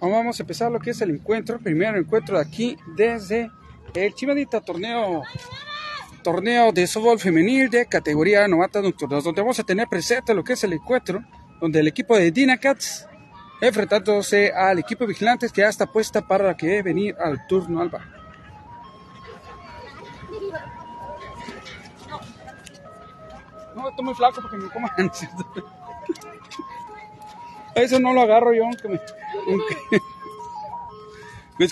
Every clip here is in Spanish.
Vamos a empezar lo que es el encuentro, el primer encuentro de aquí desde el Chivadita torneo torneo de softball femenil de categoría novata nocturnas, donde vamos a tener presente lo que es el encuentro, donde el equipo de Dinacats enfrentándose al equipo vigilantes que ya está puesta para que venir al turno al bar. No, estoy muy flaco porque me coman. Eso no lo agarro yo, aunque me. Aunque... Me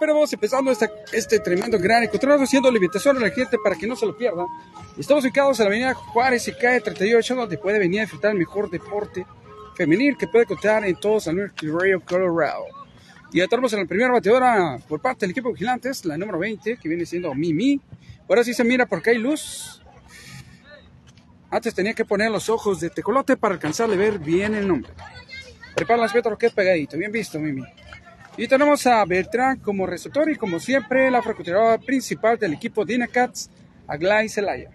pero vamos empezando este tremendo gran continuamos haciendo la invitación a la gente para que no se lo pierda. Estamos ubicados en la avenida Juárez y calle 38, donde puede venir a disfrutar el mejor deporte femenil que puede contar en todos el Rio Colorado. Y ya tenemos en la primera bateadora por parte del equipo vigilantes, la número 20, que viene siendo Mimi. Ahora sí se mira porque hay luz. Antes tenía que poner los ojos de tecolote para alcanzarle ver bien el nombre. Prepara las lo que es pegadito. Bien visto, Mimi. Y tenemos a Beltrán como receptor y como siempre la francotiradora principal del equipo Dinacats, Aglai Zelaya.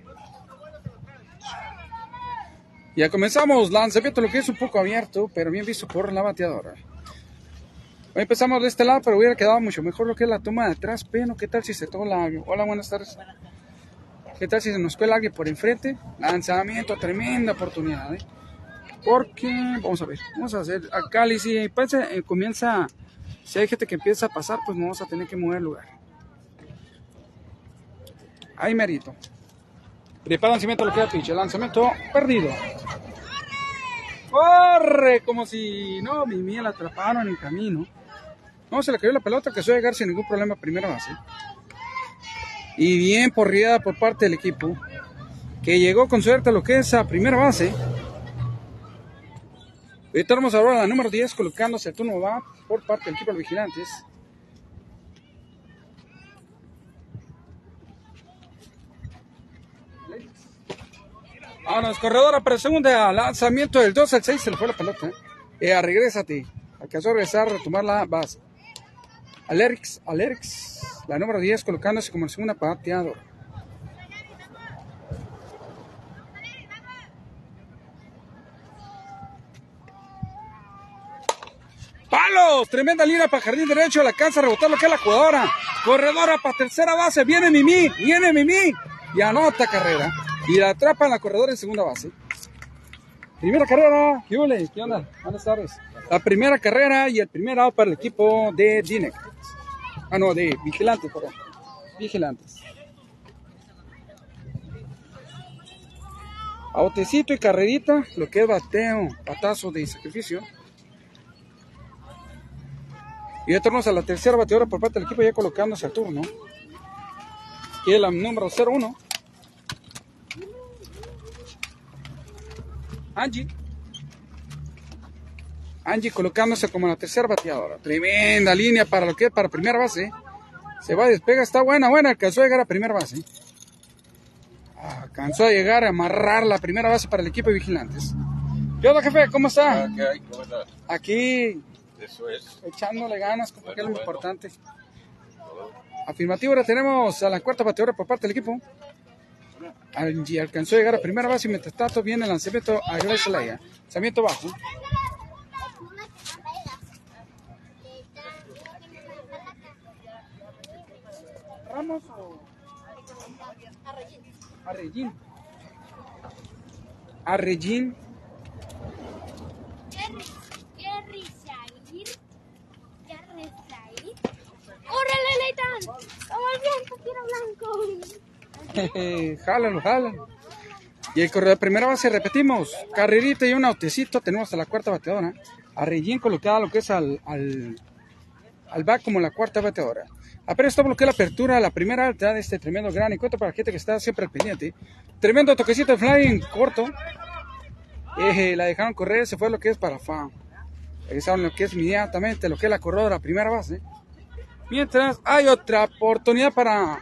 Ya comenzamos, lanzamiento lo que es un poco abierto, pero bien visto por la bateadora. Hoy empezamos de este lado, pero hubiera quedado mucho mejor lo que es la toma de atrás, pero ¿qué tal si se toma la... Hola, buenas tardes. ¿Qué tal si se nos cuela alguien por enfrente? Lanzamiento, tremenda oportunidad, ¿eh? Porque, vamos a ver, vamos a hacer acá, y si pues, eh, comienza, si hay gente que empieza a pasar, pues vamos a tener que mover el lugar. Ahí merito. Prepara lanzamiento, lo queda pinche. Lanzamiento perdido. Corre, como si no, mi mía la atraparon en camino. No, se le cayó la pelota que suele llegar sin ningún problema a primera base. Y bien porriada por parte del equipo, que llegó con suerte a lo que es a primera base. Tenemos ahora la número 10 colocándose el turno va por parte del equipo de vigilantes. Vámonos, corredora para segunda, lanzamiento del 2 al 6, se le fue la pelota. Eh, regrésate. Alcanzó a regresar, retomar la base. Alerix, Alerix, la número 10, colocándose como el segunda pateador. ¡Palos! Tremenda línea para jardín derecho, la alcanza a rebotar lo que es la jugadora. Corredora para tercera base, viene Mimi, viene Mimi. Y anota carrera. Y la atrapa en la corredora en segunda base. Primera carrera, ¿qué? ¿Qué onda? Buenas tardes. La primera carrera y el primer out para el equipo de Dinec. Ah, no, de Vigilantes, perdón. Vigilantes. Autecito y carrerita, lo que es bateo, patazo de sacrificio. Y ya tornamos a la tercera bateadora por parte del equipo, ya colocándose al turno. Y el número 01. Angie. Angie colocándose como la tercera bateadora. Tremenda línea para lo que es para primera base. Se va, despega, está buena, buena. Alcanzó a llegar a primera base. Alcanzó a llegar a amarrar la primera base para el equipo de vigilantes. ¿Qué onda, jefe? ¿Cómo está? Ah. Aquí. Eso es. Echándole ganas, como que es lo importante. Afirmativo, ahora tenemos a la cuarta bateadora por parte del equipo. Angie alcanzó a llegar a primera base y mientras tanto viene el lanzamiento a Grace Zelaya. Lanzamiento bajo. Ramos o Arregín. Arregín. ¡Órale, Leitan! ¡Toma el blanco, quiero blanco! Y el corredor de primera base, repetimos, carrerita y un autecito, tenemos a la cuarta bateadora. A Regín colocada lo que es al, al, al back como la cuarta bateadora. Apenas está bloqueada la apertura, la primera alta de este tremendo gran encuentro para la gente que está siempre al pendiente. Tremendo toquecito de flying corto. Eh, la dejaron correr, se fue lo que es para fa. Regresaron lo que es inmediatamente, lo que es la corredora, primera base. Mientras hay otra oportunidad para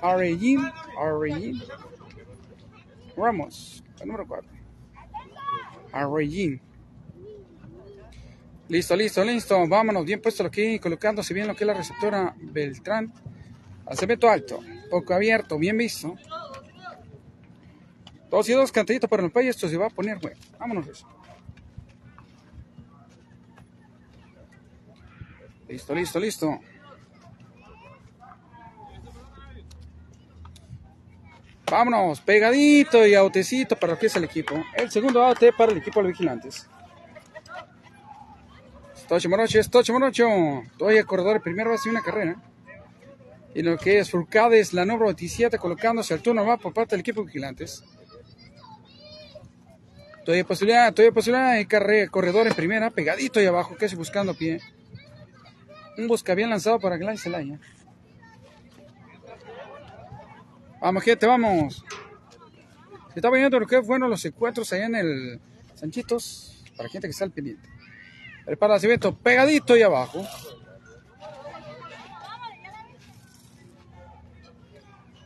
Arregin, Arregin Ramos, el número 4. Arregin. Listo, listo, listo. Vámonos, bien puesto aquí, colocándose bien lo que es la receptora Beltrán. Lanzamiento alto, poco abierto, bien visto. Dos y dos cantillitos para el país, esto se va a poner bueno. Vámonos. Eso. Listo, listo, listo. Vámonos, pegadito y autecito para lo que es el equipo. El segundo AT para el equipo de los vigilantes. Tocho Morocho, es Tocho Morocho. Todavía corredor primero va a ser una carrera. Y lo que es Furcades, la número 27, colocándose al turno va por parte del equipo de vigilantes. Todavía posibilidad, todavía posibilidad carrera, corredor en primera, pegadito ahí abajo, casi buscando pie. Un busca bien lanzado para Gladys Celaya. Vamos, gente, vamos. Se está viendo lo que bueno los encuentros allá en el Sanchitos, para gente que está al pendiente. Prepara el evento pegadito ahí abajo.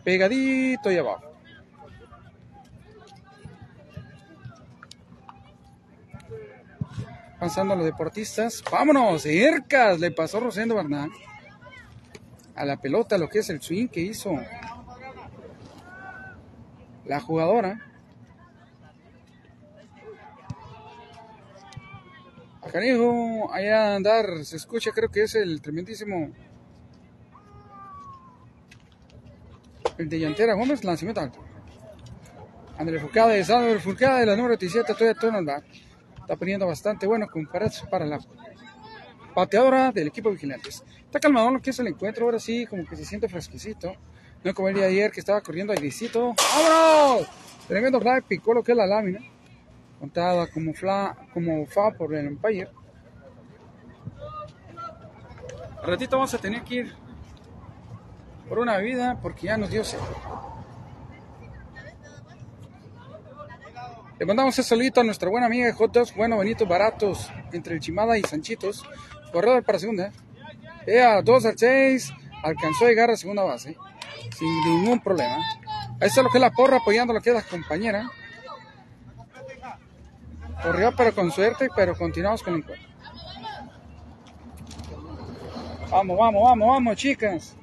Pegadito ahí abajo. Pasando a los deportistas. Vámonos, cercas. Le pasó Rosendo Bernal. A la pelota, lo que es el swing que hizo la jugadora. Canijo, allá andar, se escucha, creo que es el tremendísimo. El de Llantera Gómez, lanzamiento alto. André Furcade, André Furcade, la número 17, todavía turno Está poniendo bastante bueno para, para la pateadora del equipo vigilantes. Está calmado lo que es el encuentro, ahora sí, como que se siente fresquecito. No como el día ayer que estaba corriendo airecito. ¡Vámonos! Tremendo fly, picó lo que es la lámina contada como, fla, como fa por el Empire. Al ratito vamos a tener que ir por una bebida porque ya nos dio sed. Le mandamos ese saludito a nuestra buena amiga de Jotos, bueno, bonitos, baratos, entre el Chimada y Sanchitos. Corredor para segunda. Ea, 2 al 6, alcanzó a llegar a segunda base, sin ningún problema. Ahí está lo que es la porra apoyando lo que es la compañera. Corrió pero con suerte, pero continuamos con el encuentro. Vamos, vamos, vamos, vamos, chicas.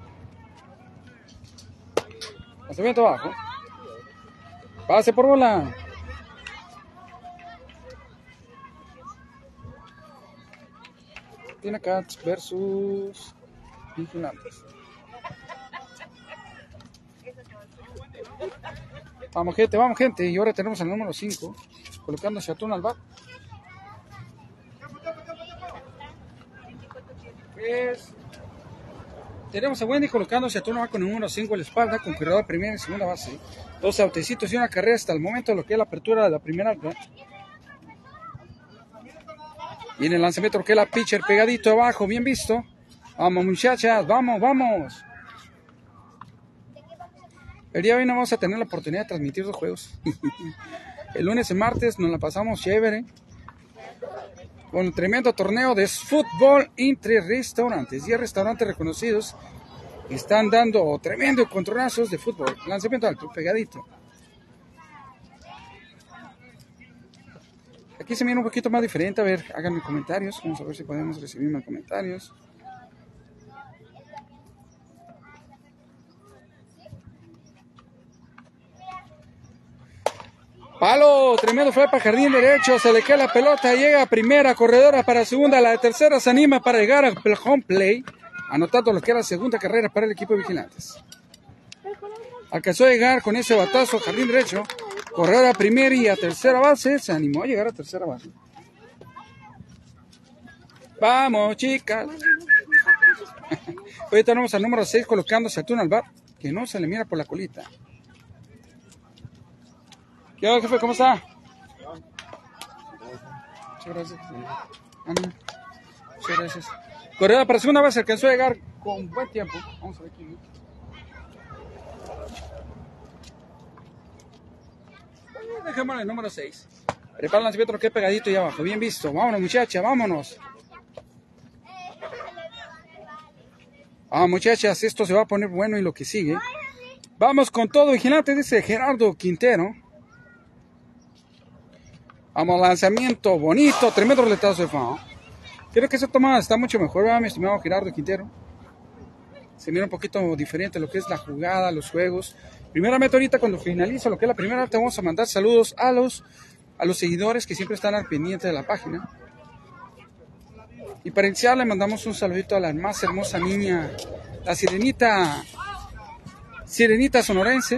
Lanzamiento abajo. Pase por bola. Cats versus Vigilantes. Vamos gente, vamos gente. Y ahora tenemos el número 5 colocándose a turno al bar. Pues, tenemos a Wendy colocándose a turno con el número 5 en la espalda, con corredor primera y segunda base. Dos autecitos y una carrera hasta el momento lo que es la apertura de la primera alta. En el lanzamiento que es la pitcher pegadito abajo, bien visto. Vamos muchachas, vamos, vamos. El día de hoy no vamos a tener la oportunidad de transmitir los juegos. el lunes y martes nos la pasamos chévere. Con un tremendo torneo de fútbol entre restaurantes. 10 restaurantes reconocidos están dando tremendo controlazos de fútbol. Lanzamiento alto, pegadito. Aquí se mira un poquito más diferente. A ver, háganme comentarios. Vamos a ver si podemos recibir más comentarios. Palo, tremendo fue para jardín derecho, se le cae la pelota, llega primera, corredora para segunda, la tercera se anima para llegar al home play, anotando lo que era segunda carrera para el equipo de vigilantes. Alcanzó a llegar con ese batazo, jardín derecho, correr a primera y a tercera base, se animó a llegar a tercera base. Vamos, chicas. Hoy tenemos al número 6 colocándose a Tuna al bar, que no se le mira por la colita. ¿Qué onda, jefe? ¿Cómo está? Muchas gracias. Muchas gracias. Correa para segunda vez alcanzó a llegar con buen tiempo. Vamos a ver quién. Dejémosle el número 6. Prepara el lanzamiento que pegadito y abajo. Bien visto. Vámonos, muchachas, vámonos. Ah, muchachas, esto se va a poner bueno y lo que sigue. Vamos con todo, vigilante, dice Gerardo Quintero. Vamos, lanzamiento bonito, tremendo roletazo de fan. Creo que esa toma está mucho mejor, ¿verdad, mi estimado Gerardo Quintero? Se mira un poquito diferente lo que es la jugada, los juegos. Primeramente ahorita cuando finalizo lo que es la primera, te vamos a mandar saludos a los, a los seguidores que siempre están al pendiente de la página. Y para iniciar le mandamos un saludito a la más hermosa niña, la sirenita, sirenita sonorense,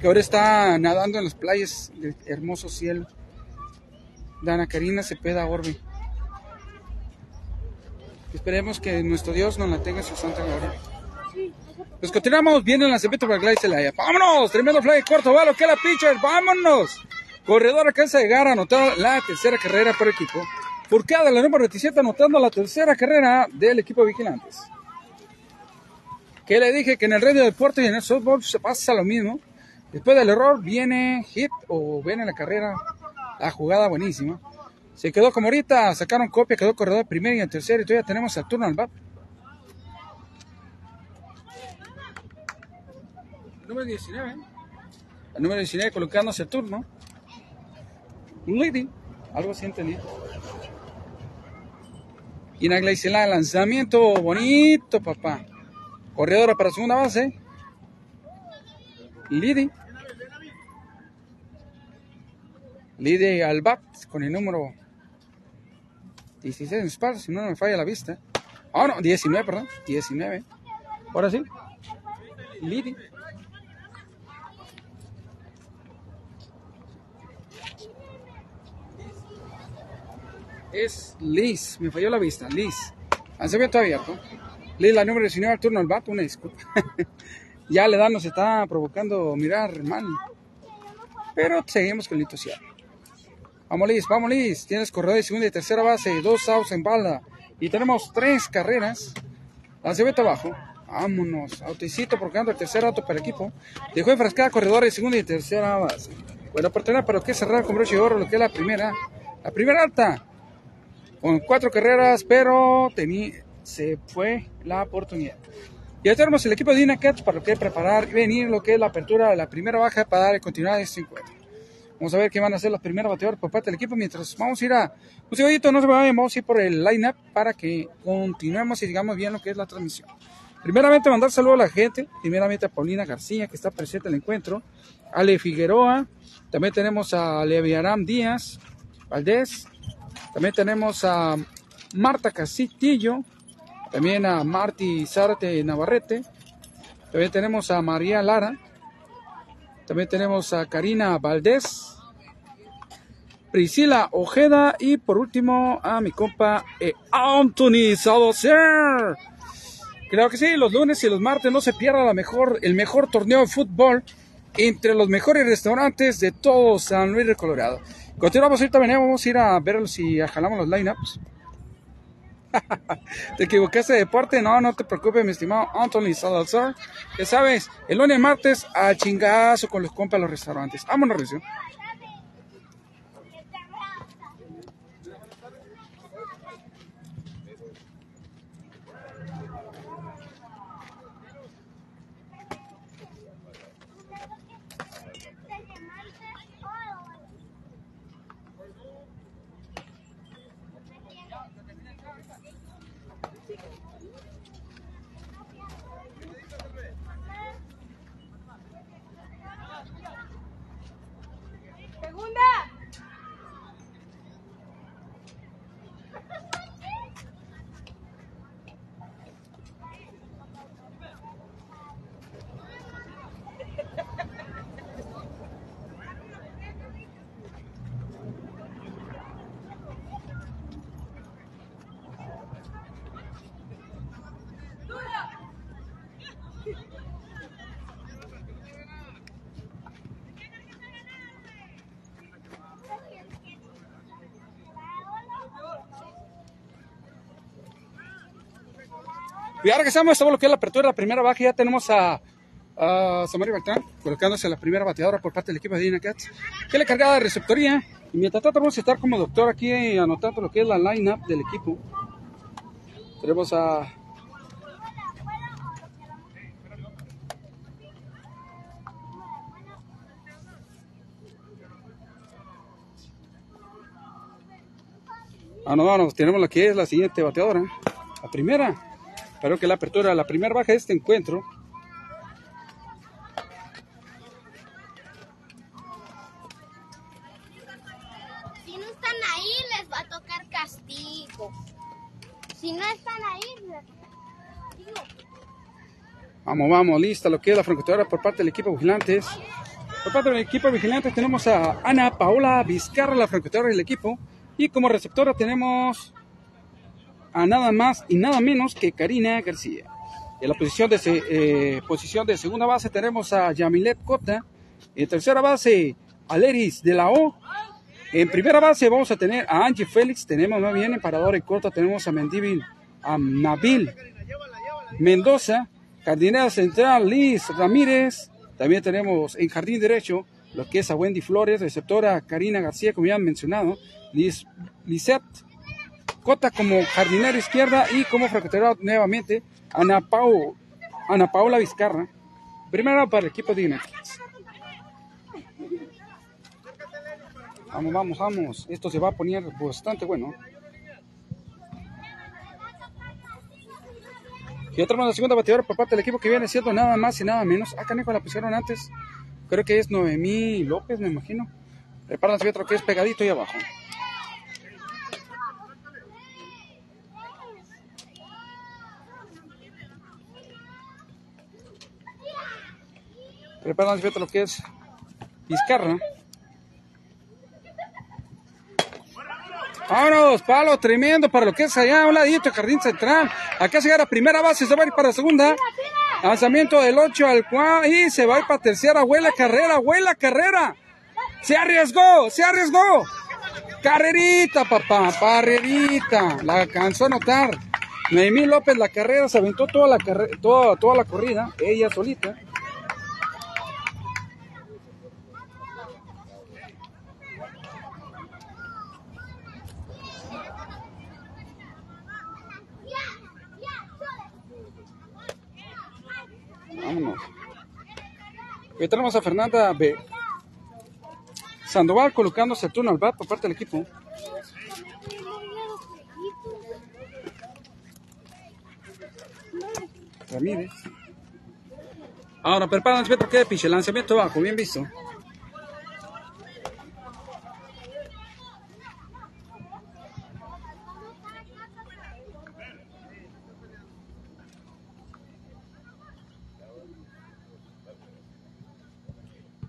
que ahora está nadando en las playas del hermoso cielo. Dana Karina Cepeda Orbe. Esperemos que nuestro Dios nos la tenga en su santa gloria. Pues continuamos en la lanzamiento para Gladys Celaya. ¡Vámonos! Tremendo fly corto, va lo que la pitcher. ¡Vámonos! Corredor alcanza a llegar a anotar la tercera carrera por equipo. Furcada, la número 27, anotando la tercera carrera del equipo de Vigilantes. Que le dije que en el radio deporte y en el softball se pasa lo mismo. Después del error viene hit o viene la carrera, la jugada buenísima. Se quedó como ahorita, sacaron copia, quedó corredor primero y en tercero y todavía tenemos el turno al bat. Número 19. El número 19 colocándose el turno. Leading. Algo así entendí. Y en la lanzamiento bonito, papá. Corredora para segunda base. Leading. Leading al bat con el número 16 en espalda, si no me falla la vista. Ah, no, 19, perdón. 19. Ahora sí. Leading. Es Liz. Me falló la vista, Liz. Lanzamiento abierto. Liz, la número 19 al turno al bat, una disculpa. ya la edad nos está provocando mirar mal. Pero seguimos con el entusiasmo. Vamos Liz, vamos Liz. Tienes corredor de segunda y tercera base, dos outs en balda. Y tenemos tres carreras. Lanzamiento abajo. Vámonos. Auticito procurando el tercer auto para el equipo. Dejó enfrascada corredor de segunda y tercera base. Buena oportunidad para lo que cerrar con broche de oro, lo que es la primera. La primera alta con cuatro carreras, pero se fue la oportunidad. Ya tenemos el equipo de Dinacats para lo que preparar y venir lo que es la apertura de la primera baja para dar continuidad a este encuentro. Vamos a ver qué van a hacer los primeros bateadores por parte del equipo. Mientras vamos a ir a un segundito, no se vayan, vamos a ir por el line-up para que continuemos y digamos bien lo que es la transmisión. Primeramente, mandar saludos a la gente. Primeramente a Paulina García, que está presente en el encuentro. Ale Figueroa. También tenemos a Leviaram Díaz, Valdés, también tenemos a Marta Castillo, también a Marti Zárate Navarrete, también tenemos a María Lara, también tenemos a Karina Valdés, Priscila Ojeda y por último a mi compa eh, Anthony Sadocer. Creo que sí, los lunes y los martes no se pierda la mejor, el mejor torneo de fútbol entre los mejores restaurantes de todo San Luis de Colorado. Continuamos ahorita, venimos, vamos a ir a ver si jalamos los lineups. ¿Te equivocaste de deporte? No, no te preocupes, mi estimado Anthony Salazar. Ya sabes, el lunes martes a chingazo con los compas de los restaurantes. Vámonos, recién. Y ahora que estamos, estamos lo que es la apertura de la primera baja, ya tenemos a, a Samari Beltrán colocándose la primera bateadora por parte del equipo de Dina Cats, que le cargada de receptoría. Y mientras tanto vamos a estar como doctor aquí anotando lo que es la line-up del equipo. Tenemos a Ah, no, no, tenemos la que es la siguiente bateadora. La primera. Espero que la apertura, la primera baja de este encuentro. no están ahí, les va a tocar castigo. Si no están ahí, les castigo. Vamos, vamos, lista lo que es la francotiradora por parte del equipo vigilantes. Por parte del equipo vigilantes tenemos a Ana Paola Vizcarra, la francotiradora del equipo. Y como receptora tenemos a nada más y nada menos que Karina García. En la posición de, eh, posición de segunda base tenemos a Yamilet Cota. En tercera base, Aleris de la O. En primera base vamos a tener a Angie Félix. Tenemos más bien en parador en corta tenemos a Mendivil, a Mendoza. Jardinera central, Liz Ramírez. También tenemos en jardín derecho lo que es a Wendy Flores, receptora Karina García, como ya han mencionado. Liz, Lisette Cota como jardinera izquierda y como francotirador nuevamente Ana, Pau, Ana Paula Vizcarra. Primera para el equipo de. Vamos, vamos, vamos. Esto se va a poner bastante bueno. Y otra más la segunda bateadora por parte del equipo que viene siendo nada más y nada menos. Acá Nico la pusieron antes. Creo que es Noemí López, me imagino. Prepárense otro que es pegadito ahí abajo. Prepárense otro que es Vizcarra. Vámonos, palo tremendo para lo que es allá, un ladito, jardín central. Acá se a primera base, se va a ir para segunda. Lanzamiento del 8 al 4 y se va a ir para tercera. Huela carrera, huela carrera. Se arriesgó, se arriesgó. Carrerita, papá, carrerita. La alcanzó a notar. Noemí López, la carrera, se aventó toda la, carrera, toda, toda la corrida, ella solita. Vámonos. Hoy tenemos a Fernanda B. Sandoval colocándose el turno al bat por parte del equipo. Ramírez. Ahora prepárense Petro que piche, lanzamiento bajo, bien visto.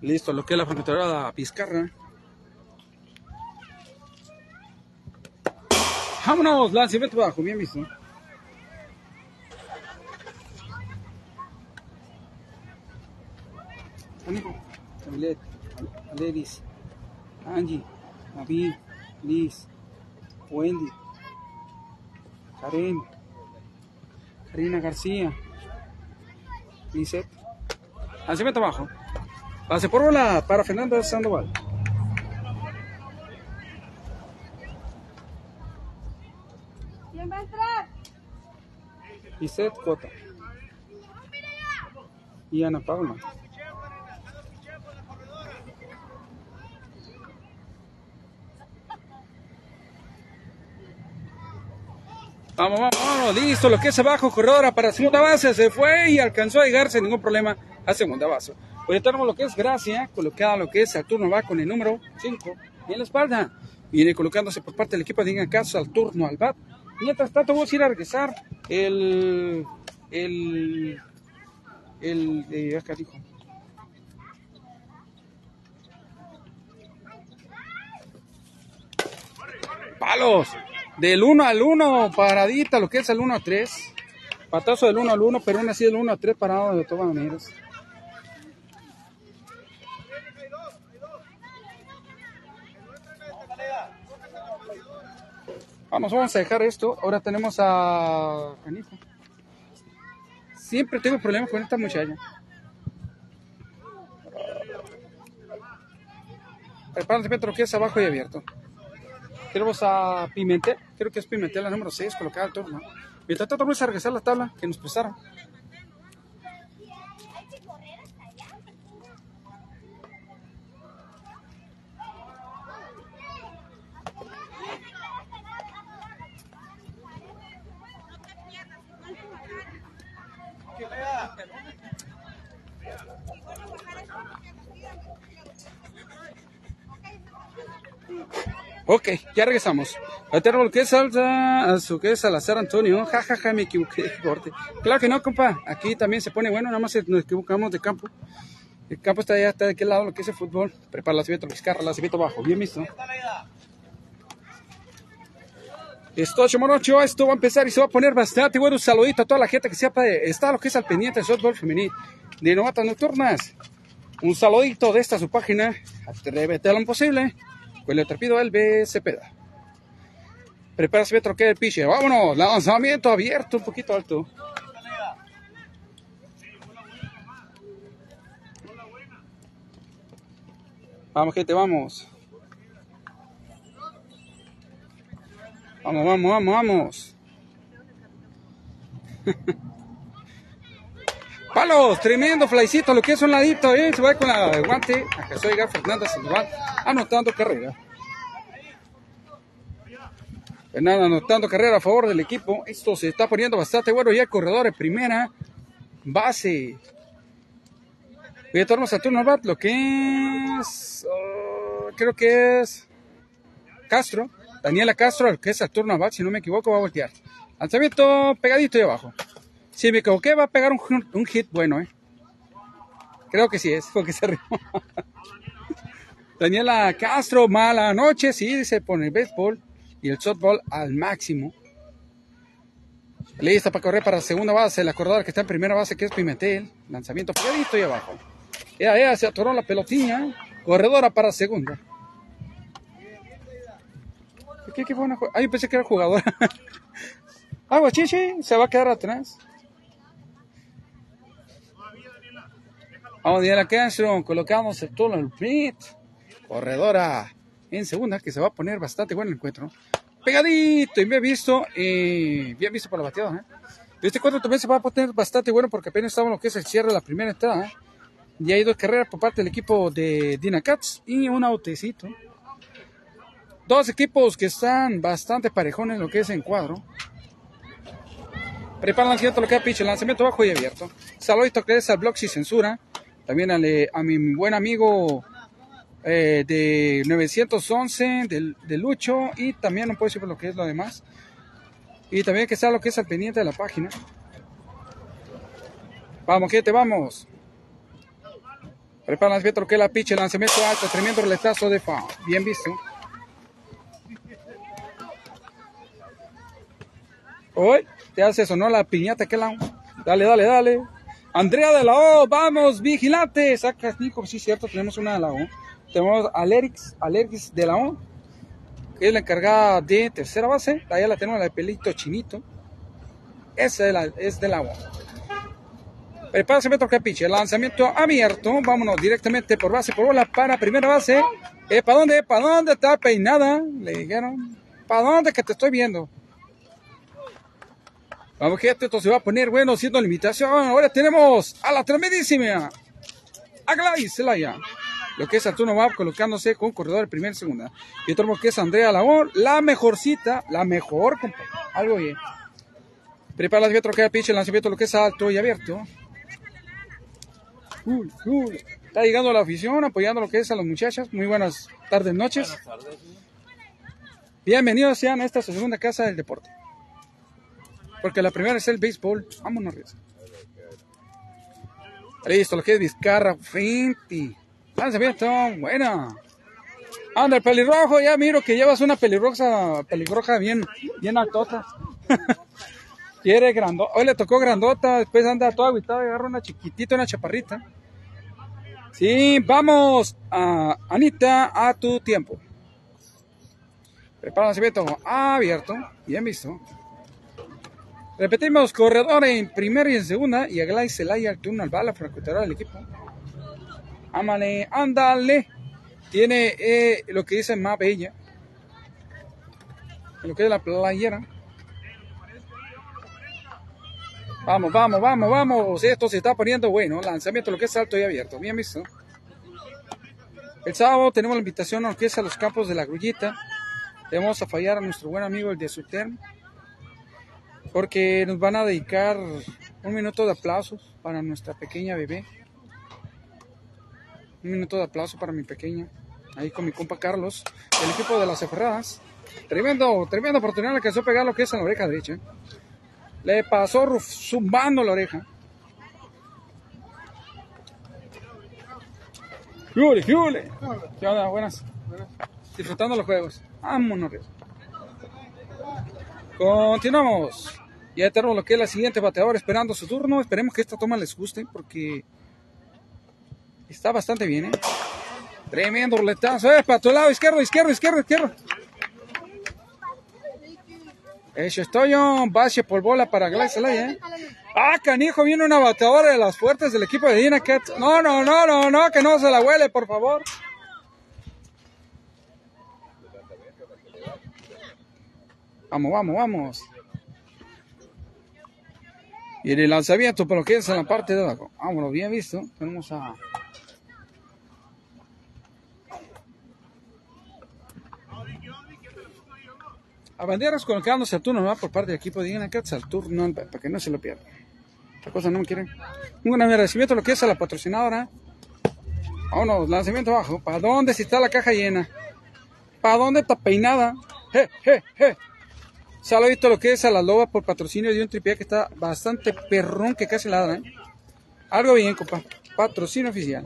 Listo, lo que es la francotiradora Pizcarra. Vámonos, lanzamiento bajo, bien visto. Amigo, Camilet, Aleris, Angie, Nabil, Liz, Wendy, Karen, Karina García, Lizette. Lanzamiento abajo. Pase por bola para Fernando Sandoval. ¿Quién va a entrar? Lisette Cota. Y Ana Paula. Vamos, vamos, vamos, listo, lo que es abajo, corredora para segunda base, se fue y alcanzó a llegar sin ningún problema a segunda base. Hoy tenemos lo que es Gracia, colocada lo que es Saturno va con el número 5 en la espalda. Viene colocándose por parte del equipo de Ingacaso al turno al bat. Mientras tanto, vamos a ir a regresar el. El. El. Eh, acá dijo. Palos. Del 1 al 1, paradita, lo que es el 1 a 3. Patazo del 1 al 1, pero aún así del 1 a 3 parado de todas maneras. Vamos, vamos a dejar esto. Ahora tenemos a Canijo. Siempre tengo problemas con esta muchacha. Prepárense, Petro, que es abajo y abierto. Tenemos a Pimentel, creo que es Pimentel, la número 6, colocada al turno. Mientras tanto, vamos a regresar la tabla que nos prestaron. Ok, ya regresamos. Eterno, es salsa, a su que es Salazar Antonio. Ja, ja, ja, me equivoqué. corte. Claro que no, compa. Aquí también se pone bueno, nada más nos equivocamos de campo. El campo está allá, está de aquel lado, lo que es el fútbol. Prepara la cimiento, Vizcarra, la cimiento abajo. Bien visto. Esto, Chomorocho, esto va a empezar y se va a poner bastante bueno. Un saludito a toda la gente que sepa, está lo que es al pendiente del softball femenil de novatas nocturnas. Un saludito de esta su página. Atrévete a lo imposible. El B. Cepeda. Prepárase, Metro, que el piche. Vámonos, lanzamiento abierto, un poquito alto. Vamos, gente, vamos. Vamos, vamos, vamos, vamos. Palos, tremendo flycito, lo que es un ladito, ¿eh? Se va con la guante. Acá soy Fernanda Sandoval, anotando carrera. Fernanda anotando carrera a favor del equipo. Esto se está poniendo bastante bueno. Ya el corredor en primera base. Voy a Saturno Bat, lo que es. oh, creo que es. Castro. Daniela Castro, el que es Saturno Abad, si no me equivoco, va a voltear. Lanzamiento pegadito y abajo. Si me equivoqué, va a pegar un, un hit bueno, ¿eh? Creo que sí es, porque se rió. Daniela Castro, mala noche, sí, se pone el béisbol y el softball al máximo. Lista para correr para segunda base, la corredora que está en primera base, que es Pimentel. Lanzamiento pegadito y abajo. Ya, ya, se atoró la pelotilla. Corredora para segunda. ¿Qué, qué? Ay, pensé que era jugadora. ah, se va a quedar atrás. Vamos, Diana Castro, colocamos el turno el pit. Corredora en segunda, que se va a poner bastante bueno el encuentro. Pegadito, y bien visto, y bien visto para la bateada. ¿eh? Este encuentro también se va a poner bastante bueno porque apenas estamos en lo que es el cierre de la primera entrada. ¿eh? Y hay dos carreras por parte del equipo de Dina Cats y un autecito. Dos equipos que están bastante parejones en lo que es en cuadro. Prepara el lanzamiento, lo que es pitch, el lanzamiento bajo y abierto. Saludito que es al blog sin censura. También a, a mi buen amigo eh, de 911, del- de, Lucho. Y también no puedo decir por lo que es lo demás. Y también que está lo que es al pendiente de la página. Vamos, gente, vamos. Prepara lanzamiento, que la pitch, el lanzamiento alto, tremendo roletazo de foul. Bien visto. Hoy te hace sonó la piñata que la. Dale, dale, dale. Andrea de la O, vamos, vigilante. Sacas, Nico, sí, cierto, tenemos una de la O. Tenemos a Alerix, Alerix de la O, que es la encargada de tercera base. Allá la tenemos la de pelito chinito. Esa es, la, es de la O. Prepárase, Metro Capiche. Lanzamiento abierto. Vámonos directamente por base, por bola para primera base. Eh, ¿Para dónde? ¿Para dónde está peinada? Le dijeron. ¿Para dónde que te estoy viendo? Vamos, gente, esto se va a poner bueno, siendo limitación. Ahora tenemos a la tremendísima Aglai Celaya. Lo que es Arturo va colocándose con corredor de primera y segunda. Y otro que es Andrea Labor, la mejorcita, la mejor. Algo bien. Prepara lanzamiento, lo que es pitch, el lanzamiento, lo que es alto y abierto. Cool, cool. Está llegando la afición, apoyando lo que es a las muchachas. Muy buenas tardes, noches. Bienvenidos sean a esta su segunda casa del deporte. Porque la primera es el béisbol. Vámonos, Riz. Listo, lo que es Vizcarra, frente. Lanzamiento, buena. Anda, el pelirrojo, ya miro que llevas una pelirroja, pelirroja bien, bien altota. Quiere grandota. Hoy le tocó grandota, después anda toda aguitada agarra una chiquitita, una chaparrita. Sí, vamos, Anita, a tu tiempo. Prepara el lanzamiento abierto, bien visto. Repetimos, corredor en primera y en segunda. Y Aglai Celaya al turno al bala para recuperar al equipo. Ámale, ándale. Tiene eh, lo que dice más. Lo que es la playera. Vamos, vamos, vamos, vamos. Esto se está poniendo bueno. Lanzamiento, lo que es alto y abierto. Bien visto. El sábado tenemos la invitación a es a los campos de la grullita. Vamos a fallar a nuestro buen amigo el de Sutern porque nos van a dedicar un minuto de aplausos para nuestra pequeña bebé. Un minuto de aplauso para mi pequeña. ahí con mi compa Carlos, el equipo de las Ferradas. Tremendo, tremenda oportunidad le alcanzó a pegar lo que es en la oreja derecha. Le pasó zumbando la oreja. ¡Jule, jule! ¿Qué onda? Buenas. Disfrutando los juegos. Vámonos. Continuamos. Ya tenemos lo que es la siguiente bateadora esperando su turno. Esperemos que esta toma les guste porque está bastante bien, ¿eh? Tremendo roletazo. Eh, para tu lado, izquierdo, izquierdo, izquierdo, izquierdo. Eso estoy yo. Base por bola para Gladys Zelaya, ¿eh? Ah, canijo, viene una bateadora de las fuertes del equipo de Dina Cat. No, no, no, no, no, que no se la huele, por favor. Vamos, vamos, vamos. Y el lanzamiento, pero que es en la parte de abajo. Vámonos, bien visto. Tenemos a. A banderas colocándose al turno ¿no? por parte del equipo de Indiana Cats al turno pa- para que no se lo pierdan. Otra cosa no me quieren. Un agradecimiento a lo que es a la patrocinadora. Vámonos, lanzamiento abajo. ¿Para dónde si está la caja llena? ¿Para dónde está peinada? Je, je, je. Saludito a lo que es a la loba por patrocinio de un tripié que está bastante perrón que casi ladra. ¿eh? Algo bien, compa. Patrocinio oficial.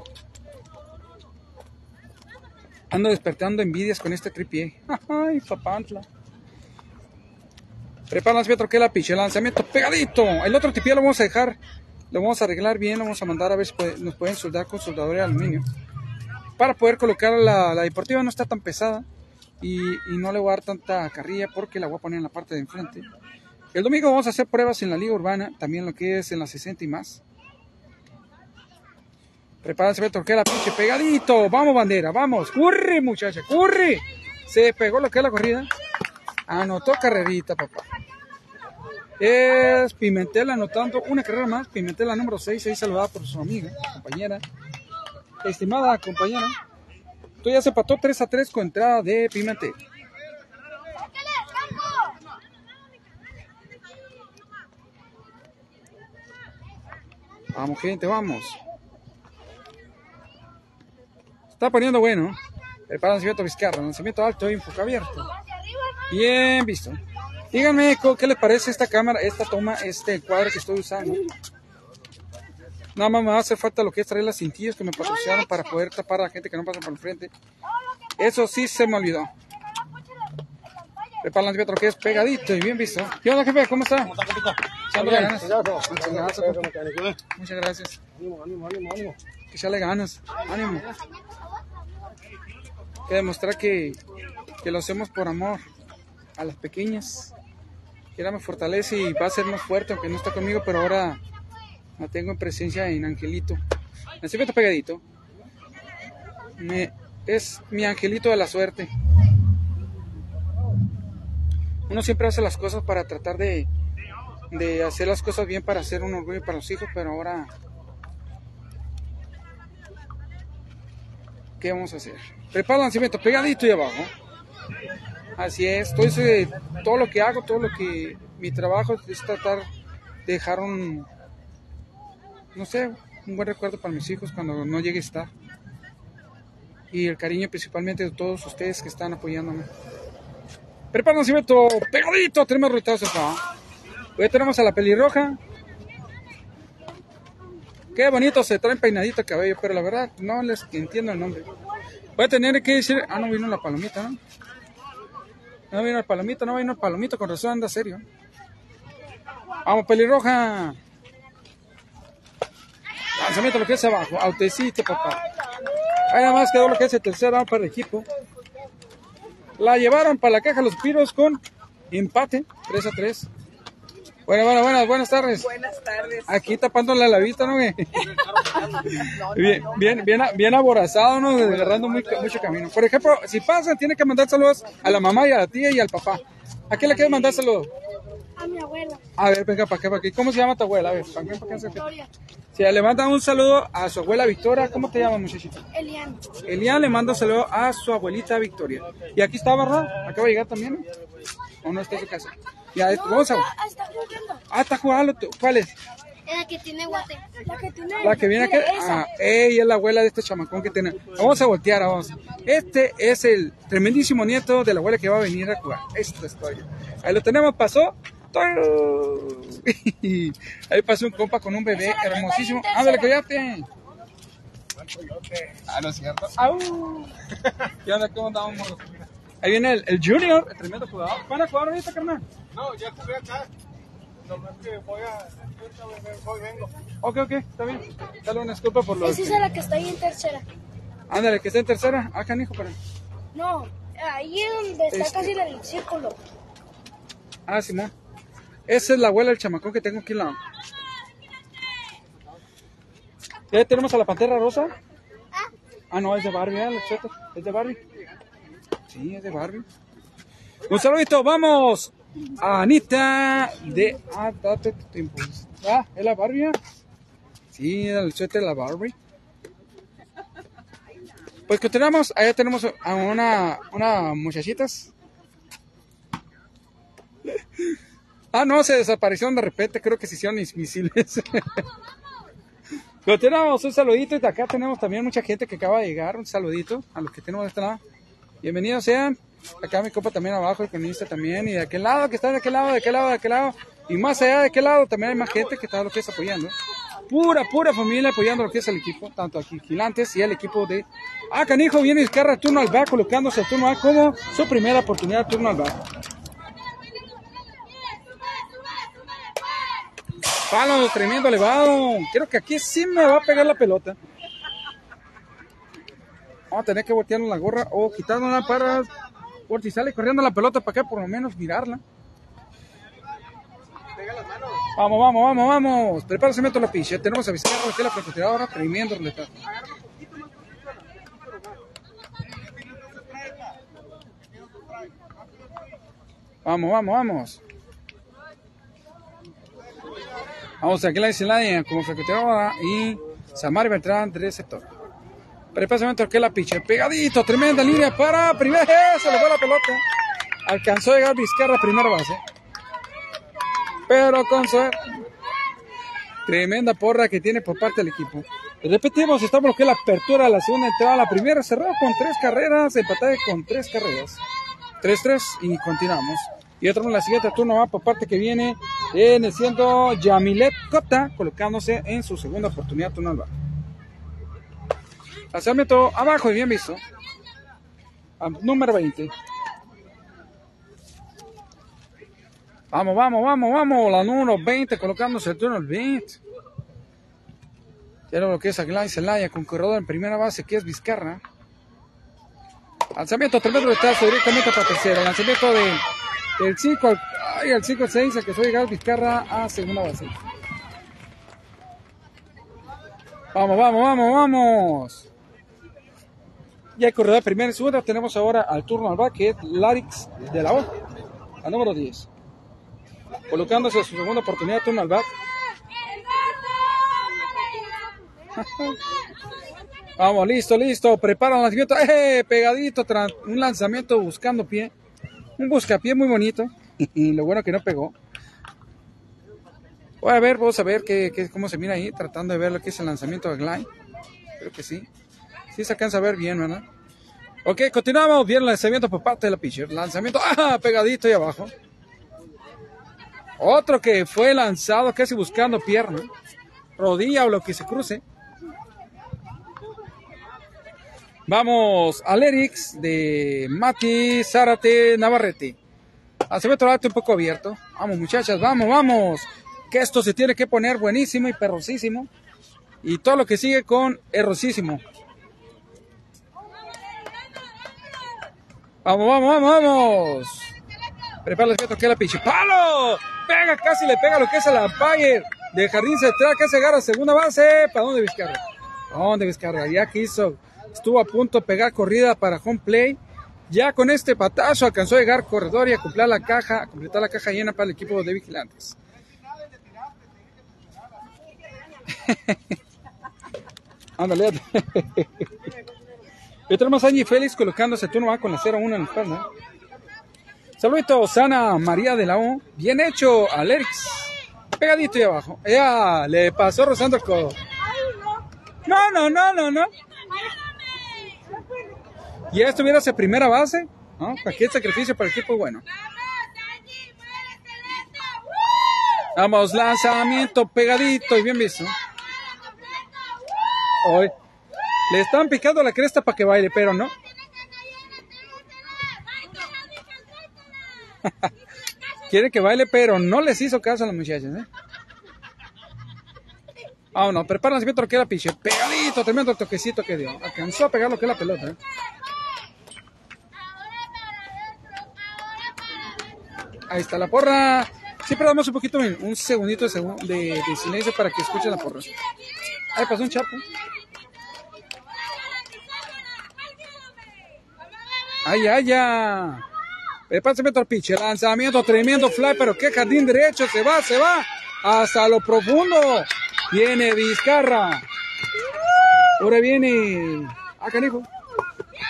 Ando despertando envidias con este tripié. Ay, papantla. Prepara el lanzamiento que la piche, lanzamiento pegadito. El otro tripié lo vamos a dejar, lo vamos a arreglar bien, lo vamos a mandar a ver si nos pueden soldar con soldadura de aluminio. Para poder colocar la deportiva no está tan pesada y, y no le voy a dar tanta carrilla porque la voy a poner en la parte de enfrente. El domingo vamos a hacer pruebas en la liga urbana, también lo que es en la 60 y más. Prepárense, Beto, que la pinche pegadito. Vamos, bandera, vamos. Curre, muchacha, curre. Se pegó lo que es la corrida. Anotó carrerita, papá. Es Pimentel anotando una carrera más. Pimentel la número 6, ahí saludada por su amiga, compañera. Estimada compañera. Ya se pató 3 a 3 con entrada de Pimentel. Vamos, gente, vamos. Está poniendo bueno. El lanzamiento Vizcarra, lanzamiento alto, enfoque abierto. Bien visto. Díganme qué les parece esta cámara, esta toma, este cuadro que estoy usando. Nada más me hacer falta lo que es traer las cintillas que me patrocinaron para poder tapar a la gente que no pasa por el frente. Eso sí se me olvidó. El lo que es pegadito y bien visto. ¿Qué onda, jefe? ¿Cómo está? Echándole ganas. Muchas gracias. Muchas gracias. Que echarle ganas. Ánimo. Que demostrar que, que lo hacemos por amor a las pequeñas. Que ella me fortalece y va a ser más fuerte, aunque no está conmigo, pero ahora la tengo en presencia en Angelito. Nacimiento pegadito. Es mi angelito de la suerte. Uno siempre hace las cosas para tratar de, de hacer las cosas bien para hacer un orgullo para los hijos, pero ahora ¿qué vamos a hacer? Prepara el lanzamiento pegadito y abajo. Así es, entonces todo lo que hago, todo lo que mi trabajo es tratar de dejar un, no sé, un buen recuerdo para mis hijos cuando no llegue a estar. Y el cariño principalmente de todos ustedes que están apoyándome. Prepara el lanzamiento pegadito, tenemos retazo acá. Hoy tenemos a la pelirroja. Qué bonito se traen peinadito el cabello, pero la verdad no les entiendo el nombre. Voy a tener que decir, ah, no vino la palomita, ¿no? No vino el palomito, no vino el palomito, con razón anda serio. Vamos, pelirroja. Lanzamiento lo que es abajo, autecito, papá. Ahí nada más quedó lo que es el tercer round para el equipo. La llevaron para la caja los piros con empate, 3 a 3. Bueno, bueno, buenas, buenas tardes. Buenas tardes. Aquí tapándole la vista, ¿no? bien, bien, bien, bien aborazado, ¿no? Agarrando muy- mucho camino. Por ejemplo, si pasan, tiene que mandar saludos a la mamá y a la tía y al papá. ¿A quién le quieres mandar saludos? A mi abuela. A ver, venga, para acá, para aquí. ¿Cómo se llama tu abuela? A ver, para acá, para acá. Victoria. Si le manda un saludo a su abuela Victoria, ¿cómo te llamas, muchachito? Elian. Elian le manda un saludo a su abuelita Victoria. Y aquí está, ¿verdad? Acaba de llegar también. ¿O no está en su casa? Ya, esto, vamos a... Ah, está jugando. Ah, está jugando. tú. ¿Cuál es? Es la que tiene guate. La que tiene. La que viene esa. Ah, ella es la abuela de este chamacón que tiene. Vamos a voltear, vamos. Este es el tremendísimo nieto de la abuela que va a venir a jugar. Esta historia. Ahí lo tenemos, pasó. Ahí pasó un compa con un bebé hermosísimo. Ándale, cállate. Ah, no es cierto. ¡Au! ¿Qué onda? ¿Cómo andamos? Ahí viene el, el Junior, el tremendo jugador. ¿Van a jugar ahorita, carnal? No, ya jugué acá. Nomás que voy a. Voy, vengo. Ok, ok, está bien. Dale una disculpa por lo Esa es la que está ahí en tercera. Ándale, que está en tercera. Ah, canijo, para. No, ahí es donde está Este. casi en el círculo. Ah, Simón. Esa es la abuela del chamacón que tengo aquí en la. ¿Ya tenemos a la pantera rosa? Ah, no, es de Barbie, ¿eh? ¿Es de Barbie? Sí, es de Barbie. Un saludito, vamos a Anita de. Ah, date. Ah, ¿es la Barbie? eh? Sí, el suéter de la Barbie. Pues continuamos, allá tenemos a una, una muchachitas. Ah, no, se desaparecieron de repente, creo que se hicieron invisibles. Pero tenemos un saludito y de acá tenemos también mucha gente que acaba de llegar. Un saludito a los que tenemos de este lado. Bienvenidos sean. Acá mi copa también abajo, el cronista también. Y de aquel lado, que está de aquel lado, de aquel lado, de aquel lado. Y más allá de aquel lado también hay más gente que está lo que es apoyando. Pura, pura familia apoyando lo que es el equipo, tanto aquí Gigantes y el equipo de... Ah, canijo, viene Vizcarra turno al back, colocándose el turno A como su primera oportunidad turno al back. Palo tremendo elevado. Creo que aquí sí me va a pegar la pelota. Vamos a tener que voltearnos la gorra o quitárnosla para por si sale corriendo la pelota para acá, por lo menos mirarla. Vamos, vamos, vamos, vamos. Prepárase, meto la picha. Tenemos a Vizcarra, que es la francotiradora, tremendo roletazo. Vamos, vamos, vamos. Vamos aquí la Islandia como francotiradora y Samari Beltrán de receptor. Prepásamente que la picha, pegadito, tremenda línea para primera, se le fue la pelota. Alcanzó a llegar Vizcarra a primera base. Pero con suerte. Tremenda porra que tiene por parte del equipo. Repetimos, estamos lo que es la apertura de la segunda entrada. La primera cerró con tres carreras, empatada con tres carreras. 3-3 y continuamos. Y otro en la siguiente turno va por parte que viene en siendo Yamilet Cota, colocándose en su segunda oportunidad turno al bar. Lanzamiento abajo y bien visto. A número 20. Vamos, vamos, vamos, vamos. La número 20 colocándose el turno al 20. Ya lo que es Aguilar y Celaya con corredor en primera base que es Vizcarra. Lanzamiento 3 metros de trazo directamente para tercera. Lanzamiento de, del 5 al, ay, al 5 al 6 al que fue llegar Vizcarra a segunda base. Vamos, vamos, vamos, vamos. Ya hay corredor primera y segunda. Tenemos ahora al turno al back que es Larix de la O, a número 10. Colocándose su segunda oportunidad, turno al back. Vamos, listo, listo. Prepara el lanzamiento. ¡Eh! Pegadito. Un lanzamiento buscando pie. Un buscapié muy bonito. Y lo bueno que no pegó. Voy a ver, vamos a ver qué, cómo se mira ahí. Tratando de ver lo que es el lanzamiento de Glide. Creo que sí. Sí se alcanza a ver bien, ¿verdad? Ok, continuamos. Bien lanzamiento por parte de la pitcher. Lanzamiento. ¡Ah! Pegadito ahí abajo. Otro que fue lanzado casi buscando pierna. Rodilla o lo que se cruce. Vamos al Erix de Mati Zárate Navarrete. Lanzamiento alto un poco abierto. Vamos muchachas, vamos, vamos. Que esto se tiene que poner buenísimo y perrosísimo. Y todo lo que sigue con errosísimo. Vamos, vamos, vamos, vamos. Prepara el que la pinche. ¡Palo! Pega, casi le pega lo que es el umpire de Jardín Central, que se agarra a segunda base. ¿Para dónde Vizcarra? ¿Para dónde Vizcarra? Ya quiso. Estuvo a punto de pegar corrida para home play. Ya con este patazo alcanzó a llegar corredor y a completar la caja, a completar la caja llena para el equipo de vigilantes. Ándale. Y tenemos a Angie Félix colocándose turno va con la 0-1 en la espalda. Saludito, Sana María de la O. Bien hecho, Alex. pegadito y abajo. Ya, le pasó rozando el codo. No, no, no, no, no. Y esto hubiera sido primera base, ¿no? Cualquier sacrificio para el equipo, bueno. Vamos, lanzamiento pegadito y bien visto. Hoy. Le están picando la cresta para que baile, pero no. Quiere que baile, pero no les hizo caso a las muchachas, ¿eh? Vámonos, prepara el lanzamiento lo que era piche. Pegadito, tremendo el toquecito que dio. Alcanzó a pegar lo que es la pelota, ¿eh? Ahí está la porra. Siempre damos un poquito, un segundito de, de- silencio para que escuchen la porra. Ahí pasó un chapo. Ay, ay, ya. Prepárate al pitch. Lanzamiento tremendo fly, pero qué jardín derecho. Se va, se va. Hasta lo profundo. Viene Vizcarra. Ahora viene. Ah, canijo.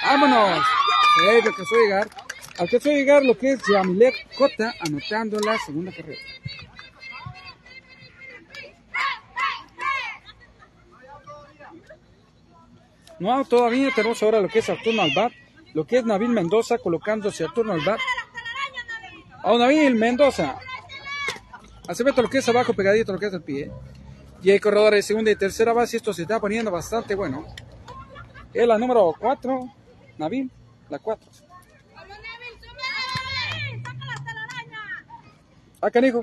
Vámonos. Eh, alcanzó a llegar. Alcanzó a llegar lo que es Yamilet Cota anotando la segunda carrera. No, todavía tenemos ahora lo que es al turno al bat. Lo que es Nabil Mendoza colocándose al turno al bat. A Nabil Mendoza. Hace lo que es abajo pegadito lo que es el pie. Y hay corredores de segunda y tercera base. Esto se está poniendo bastante bueno. Es la número 4. Nabil, la 4. Acá, canijo.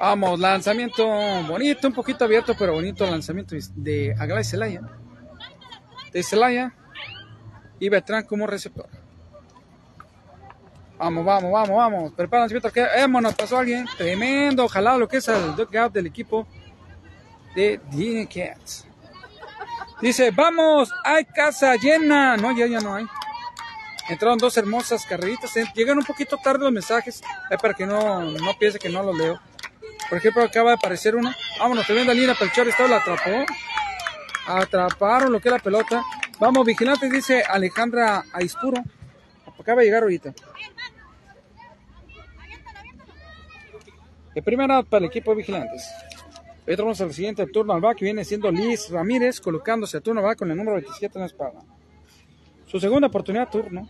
Vamos, lanzamiento bonito, un poquito abierto, pero bonito lanzamiento de Aglay Celaya. De Celaya y Beltrán como receptor. Vamos, vamos, vamos, vamos. Prepara lanzamiento. que Vámonos, pasó alguien. Tremendo, ojalá lo que es el dugout del equipo de The Cats. Dice, vamos, hay casa llena. No, ya, ya no hay. Entraron dos hermosas carreritas. Eh, Llegan un poquito tarde los mensajes. eh, para que no, no piense que no los leo. Por ejemplo, acaba de aparecer una. Vámonos, tremenda línea para el shortstop, la atrapó. Atraparon lo que es la pelota. Vamos, vigilantes, dice Alejandra Aispuro. Acaba de llegar ahorita. De primera para el equipo de vigilantes. Entramos al siguiente turno al back, que viene siendo Liz Ramírez, colocándose a turno back con el número 27 en la espalda. Su segunda oportunidad turno.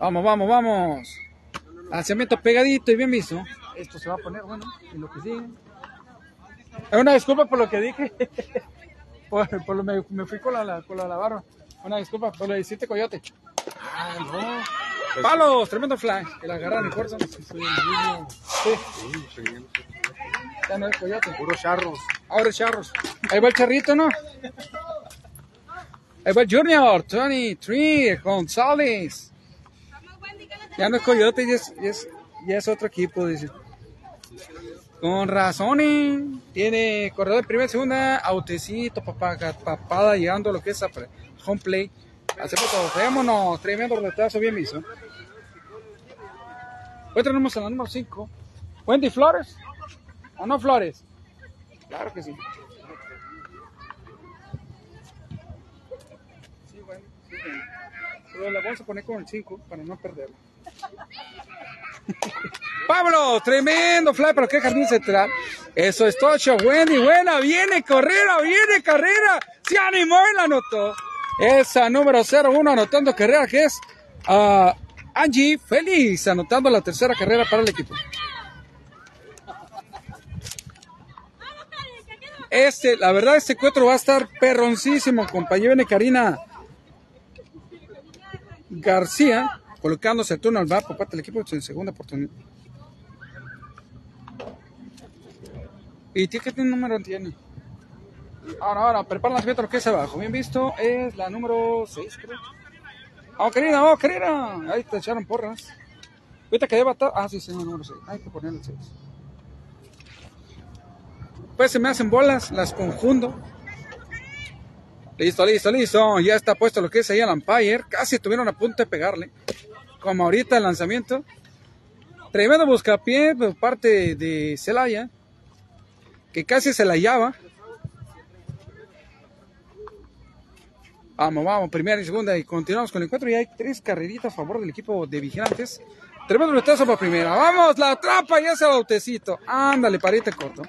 Vamos, vamos, vamos. Lanzamiento pegadito y bien visto. Esto se va a poner bueno en lo que sigue. Eh, Una disculpa por lo que dije. por, por lo me, me fui con la, la- con la, la barba. Una disculpa por lo que hiciste coyote. Ah, no. Palos, tremendo fly. Que la agarran y fuerza. Soy el niño. Sí, Sí, soy ya no es coyote. Puros charros. Ahora es charros. Ahí va el charrito, ¿no? Ahí va el Junior, 23, González. Ya no es Coyote, ya es, es, otro equipo, dice. Con razón, ¿eh? tiene corredor de primera, segunda, autecito, papá, papada, llegando a lo que es a home play. Hacemos todo, vámonos, tremendo retraso, bien visto. Hoy tenemos a la número 5, Wendy Flores, ¿o no Flores? Claro que sí. Sí, bueno. Pero la vamos a poner con el 5 para no perderlo. Pablo, tremendo fly, pero qué jardín central. Eso es tocho, Wendy, buena, viene carrera, viene carrera. Se animó y la anotó. Esa número 01 anotando carrera que es ah, Angie Feliz, anotando la tercera carrera para el equipo. Este, la verdad, este cuatro va a estar perroncísimo, compañero. Karina García, colocándose el turno al bar por parte del equipo en segunda oportunidad. ¿Y qué número tiene? Ahora, ahora, prepara lanzamiento lo que es abajo. Bien visto, es la número 6, creo. ¡Oh, Karina! ¡Oh, Karina! Ahí te echaron porras. Ahorita que estar. Ah, sí, sí, el número 6. Hay que ponerle el 6. Pues se me hacen bolas, las conjundo. Listo, listo, listo. Ya está puesto lo que es ahí el umpire. Casi estuvieron a punto de pegarle. Como ahorita el lanzamiento. Tremendo buscapié por parte de Celaya. Que casi se la hallaba. Vamos, vamos, primera y segunda. Y continuamos con el encuentro. Y hay tres carreritas a favor del equipo de vigilantes. Tremendo retazo para primera. Vamos, la atrapa y ese bautecito. Ándale, parita corto.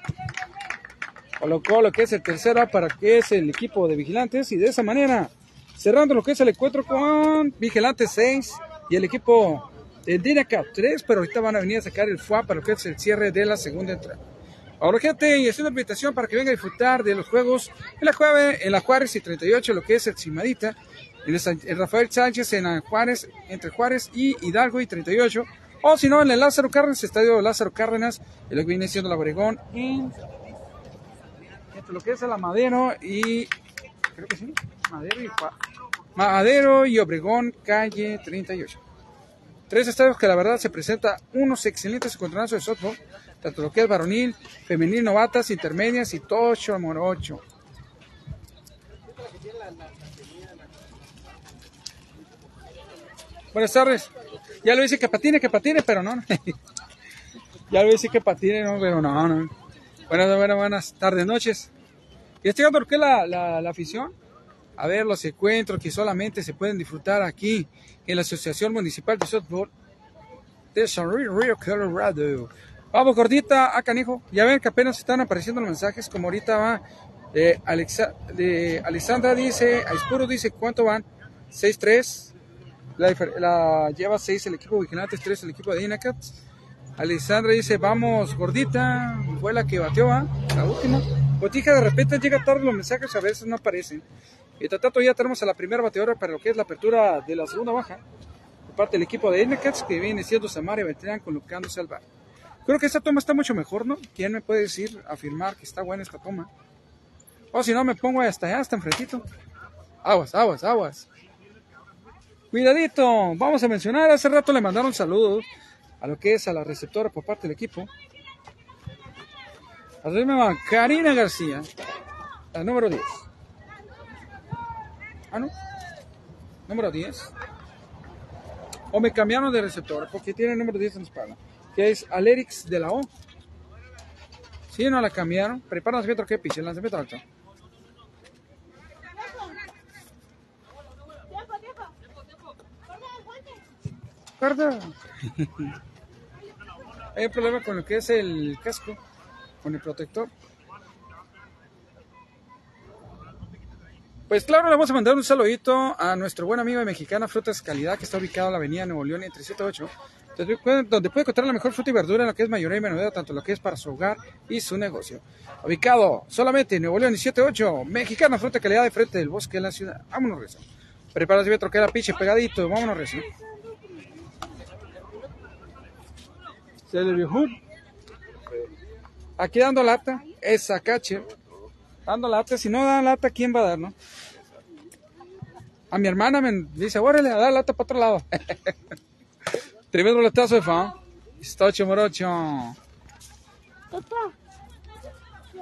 Colocó lo que es el tercero para que es el equipo de vigilantes y de esa manera cerrando lo que es el encuentro con vigilantes 6 y el equipo de Dinacat 3, pero ahorita van a venir a sacar el FUA para lo que es el cierre de la segunda entrada. Ahora gente, y es una invitación para que venga a disfrutar de los juegos en la, Juave, en la Juárez y 38, lo que es el Cimadita, el, el Rafael Sánchez en la Juárez, entre Juárez y Hidalgo y 38, o si no, en el Lázaro Cárdenas, estadio Lázaro Cárdenas, en lo que viene siendo la Obregón, en, entre lo que es el Madero y, creo que sí, Madero y, Ju- Madero y Obregón, calle 38. Tres estadios que la verdad se presenta unos excelentes encontronazos de softball, tanto lo que es varonil, femenil, novatas, intermedias y tocho morocho. Buenas tardes. Ya lo dice que patine, que patine, pero no. ya lo dice que patine, no, pero no, no. Buenas, buenas, buenas tardes, noches. Y estoy llegando lo que es la, la, la afición a ver los encuentros que solamente se pueden disfrutar aquí en la Asociación Municipal de Softball de San Río Colorado. Vamos, gordita, a canijo. Ya ven que apenas están apareciendo los mensajes, como ahorita va de, Alexa, de Alexandra dice, a Ispuro dice, ¿cuánto van? 6-3. La, la lleva 6 el equipo Vigilantes, 3 el equipo de Inacats. Alexandra dice, vamos, gordita, fue la que bateó, ¿va? La última. Botija, de repente llega tarde los mensajes, a veces no aparecen. Y tanto ya tenemos a la primera bateadora para lo que es la apertura de la segunda baja. Por parte del equipo de Inacats, que viene siendo Samara y Beltrán colocándose al bar. Creo que esta toma está mucho mejor, ¿no? ¿Quién me puede decir, afirmar que está buena esta toma? O si no, me pongo hasta allá, hasta enfrentito. Aguas, aguas, aguas. Cuidadito, vamos a mencionar, hace rato le mandaron saludos a lo que es a la receptora por parte del equipo. A Karina García, la número 10. Ah, no. Número 10. O me cambiaron de receptora porque tiene el número 10 en la espalda. Que es Alerix de la O. Sí, no la cambiaron. Prepara el lanzamiento que pise, el lanzamiento alto. Guarda. Hay un problema con lo que es el casco, con el protector. Pues claro, le vamos a mandar un saludito a nuestro buen amigo de Mexicana Frutas Calidad, que está ubicado en la avenida Nuevo León entre 78, donde puede, encontrar la mejor fruta y verdura en lo que es mayoría y menudeo, tanto lo que es para su hogar y su negocio. Ubicado solamente en Nuevo León y 78, Mexicana Fruta Calidad de frente del bosque en la ciudad. Vámonos, Rezo. Prepárate, Betro, que era piche pegadito. Vámonos, vio. Aquí dando lata, esa cache. Dando lata, si no da lata, ¿quién va a dar, no? A mi hermana me dice, órale, a dar lata para otro lado. Tremendo latazo de fan. Estocho morocho.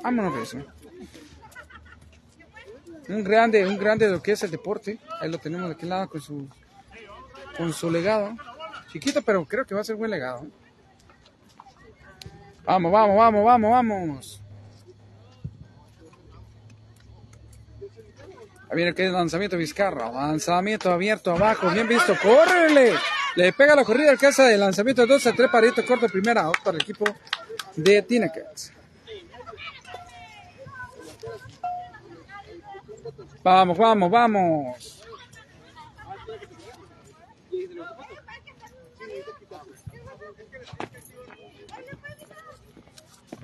Vámonos, Rezo. Un grande, un grande de lo que es el deporte. Ahí lo tenemos de aquel lado con su, con su legado. Chiquito, pero creo que va a ser buen legado. Vamos, vamos, vamos, vamos, vamos. Ahí viene que es lanzamiento Vizcarra. Lanzamiento abierto abajo. Bien visto. ¡Córrele! Le pega la corrida al casa de lanzamiento de 2 a 3 parito corto primera para el equipo de Tinecats. Vamos, vamos, vamos.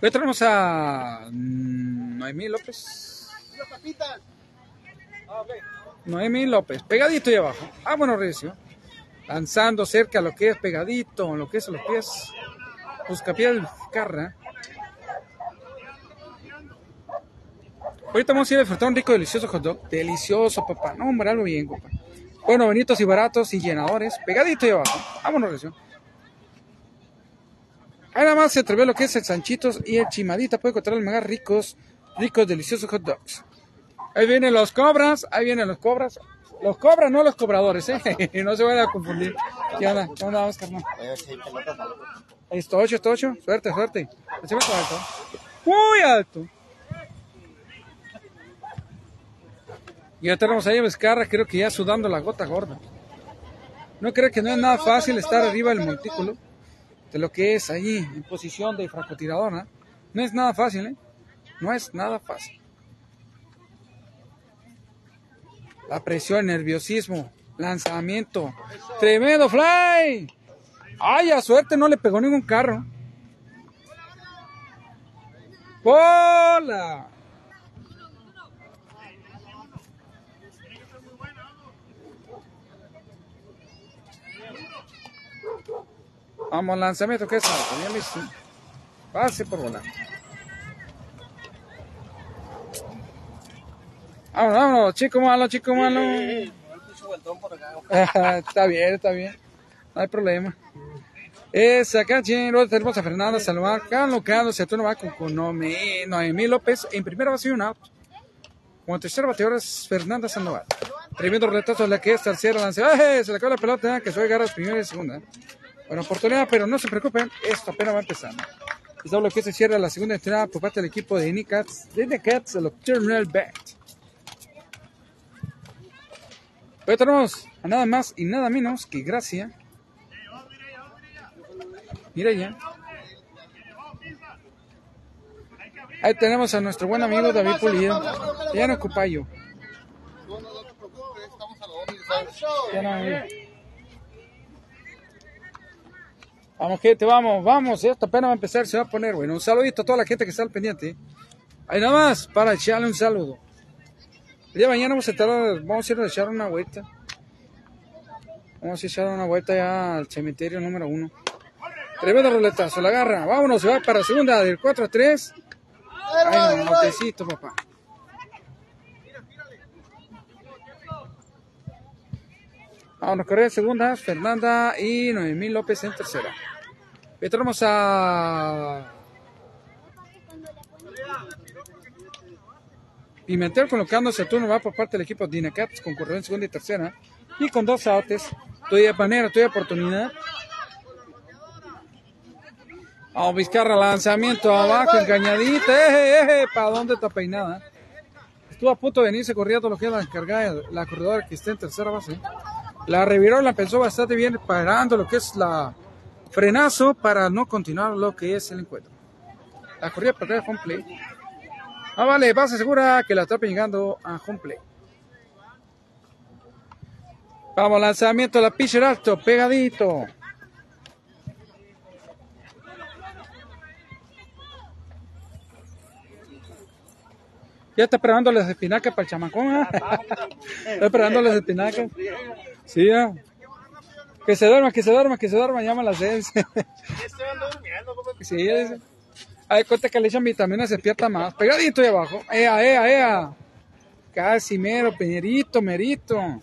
Hoy tenemos a Noemí López. Noemí López, pegadito ahí abajo. Ah, bueno, Recio. Lanzando cerca lo que es pegadito, lo que es a los pies. Buscapiel Carra. Ahorita vamos a ir a disfrutar un rico, delicioso hot dog. Delicioso, papá. No, hombre, algo bien, papá. Bueno, bonitos y baratos y llenadores. Pegadito ahí abajo. Vámonos, Recio. Nada más se atrevió lo que es el Sanchitos y el Chimadita. Puede encontrar los más ricos, ricos, deliciosos hot dogs. Ahí vienen los cobras, ahí vienen los cobras. Los cobras, no los cobradores, ¿eh? no se vayan a confundir. ¿Qué onda? ¿Qué onda, Oscar? No. Esto ocho, esto ocho. Suerte, suerte. Alto. Muy alto. Y ya tenemos ahí a Vizcarra, creo que ya sudando la gota gorda. No creo que no es nada fácil estar arriba del montículo de lo que es ahí en posición de francotiradora. No es nada fácil, ¿eh? No es nada fácil. La presión, nerviosismo, lanzamiento. Tremendo fly. Ay, a suerte no le pegó ningún carro. ¡Bola! Vamos, lanzamiento, ¿qué es. Pase por volar. Vámonos, vámonos, chico malo, chico malo. está bien, está bien. No hay problema. Es acá, luego tenemos a Fernanda Salomar, Carlos Carlos, Saturno va con, con Noemí, Noemí López. En primera base un out. Como tercera bateadora es Fernanda Sandoval. Tremendo retazo de la que es tercera lance. ¡Ay! Se le acaba la pelota, que soy garras primera y segunda. Buena oportunidad, pero no se preocupen, esto apenas va empezando. Es lo que se cierra la segunda entrada por parte del equipo de Nicats, de Nicats, el Terminal Bat. Hoy tenemos a nada más y nada menos que Gracia. Mira ya. Ahí tenemos a nuestro buen amigo David Pulido. Ya no ocupayo. Ya no, Vamos, gente, vamos, vamos. Esto apenas va a empezar, se va a poner, bueno. Un saludito a toda la gente que está al pendiente. Ahí nada más, para echarle un saludo. El día de mañana vamos a, estar, vamos a ir a echar una vuelta. Vamos a echar una vuelta ya al cementerio número uno. Tremendo roletazo, la agarra. Vámonos, se va para la segunda del 4 a 3. Ay, no, motecito, papá. Vámonos, correr segunda, Fernanda y Noemí López en tercera. Tenemos a Pimentel colocándose el turno va por parte del equipo de Dinacats con en segunda y tercera. Y con dos outs, todavía manera, todavía oportunidad. Vamos, Vizcarra, lanzamiento abajo, engañadita, eje, eje, ¿para dónde está peinada? Estuvo a punto de venirse corriendo lo que es la encargada, la corredora que está en tercera base. La reviró, la pensó bastante bien, parando lo que es la frenazo para no continuar lo que es el encuentro. La corrida para home play. Ah, vale, base segura que la está llegando a home play. Vamos, lanzamiento, la pitcher alto, pegadito. Ya está preparando las espinacas para el chamacón. ¿eh? está preparando las espinacas. Sí, ya. Que se duerma, que se duerma, que se duerma, llama a las seis. sí. Ay, cuenta que le echan vitamina, se despierta más. Pegadito ahí abajo. Ea, ea, ea. Casi mero, peñerito, merito.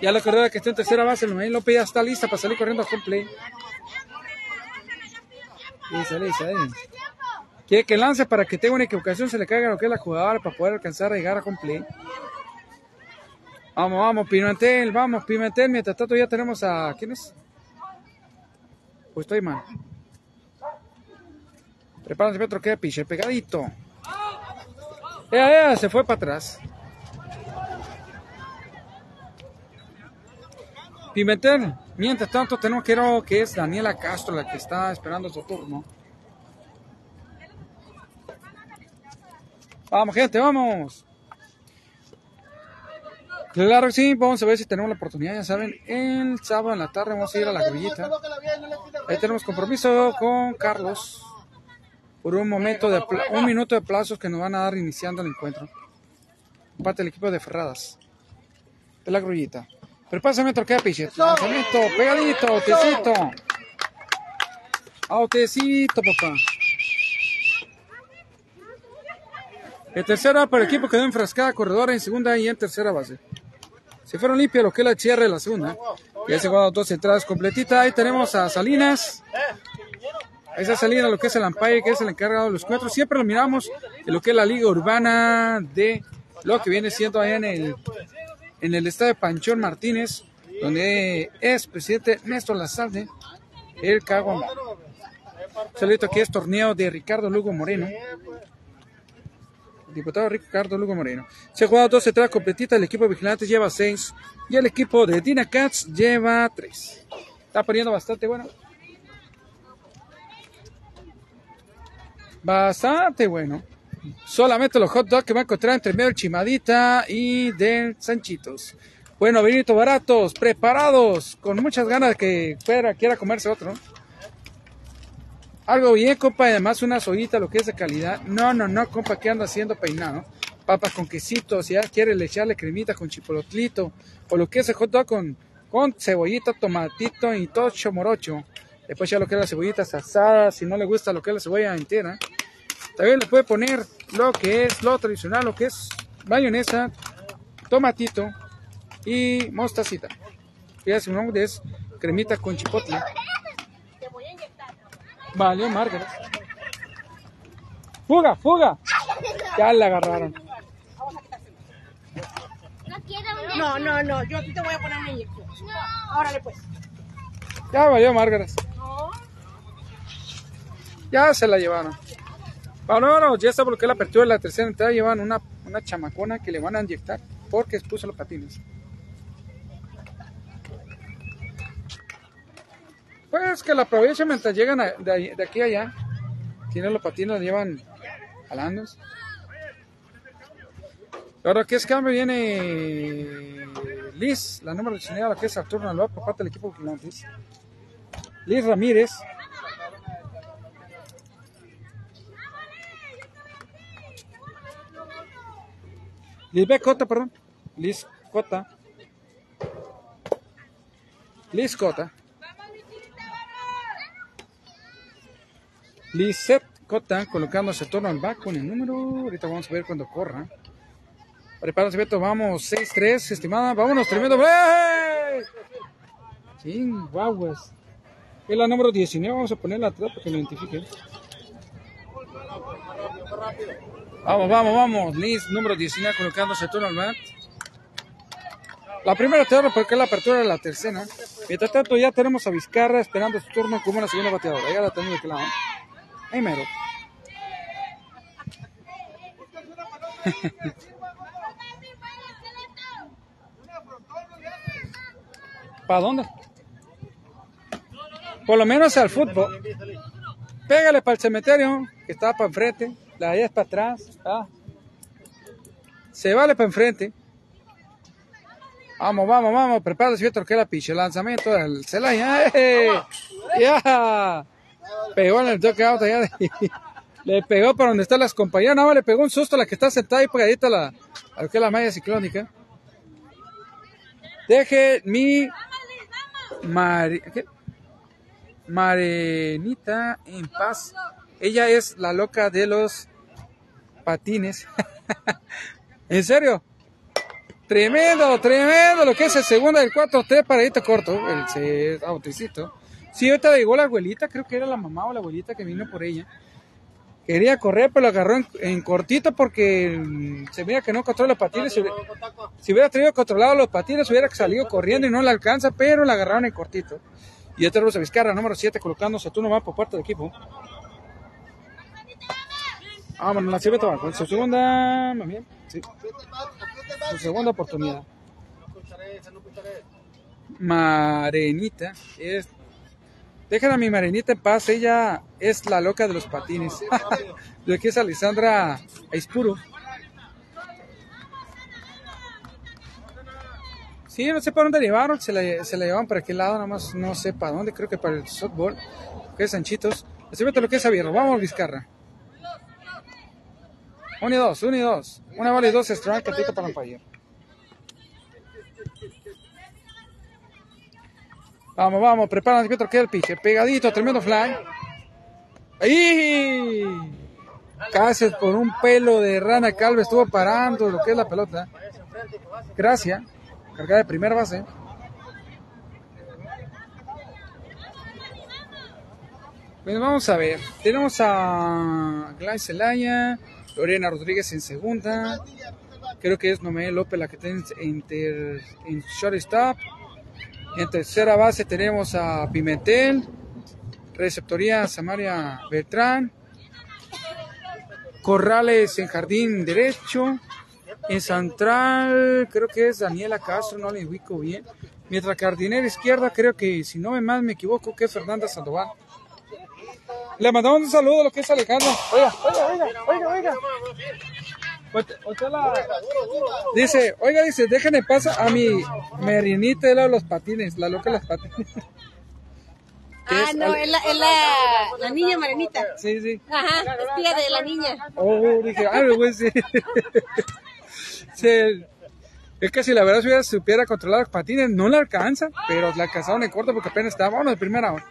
Ya la corredora que está en tercera base, el López ya está lista para salir corriendo a home play. Dice, dice, ahí. Quiere que lance para que tenga una equivocación, se le caiga lo que es la jugadora para poder alcanzar a llegar a home. Vamos, vamos, Pimentel, vamos, Pimentel. Mientras tanto ya tenemos a... ¿Quién es? Pues estoy mal. Prepárense otro que piche, pegadito. ¡Ea, ea! Se fue para atrás. Pimentel, mientras tanto tenemos que ir que es Daniela Castro la que está esperando su turno. Vamos, gente, vamos. Claro que sí, vamos a ver si tenemos la oportunidad, ya saben, el sábado en la tarde vamos a ir a la grillita. Ahí tenemos compromiso con Carlos por un momento de un minuto de plazos que nos van a dar iniciando el encuentro. Parte del equipo de Ferradas. De la grullita. Prepárame otro que piche. Lanzamiento, pegadito, autecito. Autecito, papá. El tercera para el equipo quedó enfrascada, corredora en segunda y en tercera base. Se fueron limpios lo que es la cierre de la segunda. Ya se jugaron dos entradas completitas. Ahí tenemos a Salinas. Esa Salinas, lo que es el Ampire, que es el encargado de los cuatro. Siempre lo miramos en lo que es la liga urbana de lo que viene siendo allá en el, en el estadio Panchón Martínez, donde es presidente Néstor Lazalde, el Caguamá. Saludito aquí es torneo de Ricardo Lugo Moreno. diputado Ricardo Lugo Moreno. Se ha jugado 12 entradas completitas, el equipo de vigilantes lleva 6 y el equipo de Dina Cats lleva 3. Está poniendo bastante bueno. Bastante bueno. Solamente los hot dogs que va a encontrar entre medio del Chimadita y del Sanchitos. Bueno, Benito Baratos, preparados, con muchas ganas de que fuera, quiera comerse otro. Algo bien, compa, y además una soyita, lo que es de calidad. No, no, no, compa, que anda haciendo peinado. Papas con quesito, si ya quiere le echarle cremita con chipolotlito, o lo que es el hot dog con, con cebollita, tomatito y todo chomorocho. Después ya lo que es las cebollitas asadas, si no le gusta lo que es la cebolla entera. También le puede poner lo que es lo tradicional, lo que es mayonesa, tomatito y mostacita. Y su nombre es cremita con chipotle. Valió Margaret. ¡Fuga, fuga! Ya la agarraron. No quiero una. No, no, no, yo aquí te voy a poner una inyección. Órale pues. Ya valió Margaret. Ya se la llevaron. Bueno, ya está porque la apertura de la tercera entrada llevan una, una chamacona que le van a inyectar porque puso los patines. Pues que la aprovechen mientras llegan de, aquí a allá. Tienen los patines, los llevan jalando. Ahora que es cambio viene Liz, la número 19, la que es Arturo Naloa por parte del equipo. Liz Ramírez. Lisbeth Cota, perdón. Liz Cota. Liz Cota. Lizette Cota colocándose turno al back con el número. Ahorita vamos a ver cuando corra. Prepárense, Beto. Vamos, 6-3, estimada. Vámonos, tremendo. ¡Eh! Ching, guaguas. Es la número 19. Vamos a ponerla atrás para que lo identifiquen. Vamos, vamos, vamos. Liz, número 19, colocándose turno al bat. La primera turno porque es la apertura de la tercera. Mientras tanto, ya tenemos a Vizcarra esperando su turno como la segunda bateadora. Ya la tenemos de lado. Ahí mero. ¿Para dónde? Por lo menos al fútbol. Pégale para el cementerio, que está para enfrente. La es para atrás. ah. Se vale para enfrente. Vamos, vamos, vamos. Prepárate, Víctor, que la piche. Lanzamiento del Celaya. ¡Ya! Pegó en el toque out Le pegó para donde están las compañeras. Nada más le pegó un susto a la que está sentada ahí pegadita a la, a lo que es la malla ciclónica. Deje mi Mari- ¿qué? Marenita en paz. Ella es la loca de los patines. ¿En serio? Tremendo, tremendo lo que es el segundo del 4-3 paradito corto, el auticito. Sí, ahorita llegó la abuelita, creo que era la mamá o la abuelita que vino por ella. Quería correr, pero lo agarró en, cortito porque se mira que no controla los patines. Si si hubiera tenido controlado los patines, hubiera salido corriendo y no la alcanza, pero la agarraron en cortito. Y este Rosa Vizcarra, número 7, colocándose tú nomás por parte del equipo. Vámonos, la Cibeta va con su segunda, bien, sí, su segunda oportunidad. Marenita es Dejen a mi Marenita en paz, ella es la loca de los patines. de aquí es Alessandra Aispuro. Sí, no sé para dónde llevaron, se la, se la llevaron para qué lado, nada más no sé para dónde, creo que para el softball, que es Sanchitos. Así vete lo que es abierto, vamos Vizcarra. Uno y dos, uno y dos. Una bola y dos strike, catito para Empire. Vamos, vamos, prepárate que otro queda el piche. Pegadito, tremendo fly. ¡Ahí! Casi por un pelo de rana calva estuvo parando lo que es la pelota. Gracias. Cargada de primera base. Pues vamos a ver. Tenemos a Gladys Zelaya, Lorena Rodríguez en segunda. Creo que es Noemí López la que tiene inter, en shortstop. En tercera base tenemos a Pimentel. Receptoría Samaria Beltrán. Corrales en jardín derecho. En central, creo que es Daniela Castro, no le ubico bien. Mientras que jardinera izquierda, creo que, si no me más me equivoco, que es Fernanda Sandoval. Le mandamos un saludo a lo que es Alejandro. Oiga, oiga, oiga, oiga, oiga. Dice, oiga, dice, déjenme pasar a mi merinita de los patines, la loca de los patines. ¿Qué Ah, no, es la, es la, la niña Marenita. Sí, sí. Ajá, es tía de la niña. Oh, dije, ah, güey, sí. Es que si la verdad si hubiera supiera controlar los patines, no le alcanza, pero le alcanzaron en corto porque apenas estaba, vámonos de primera hora.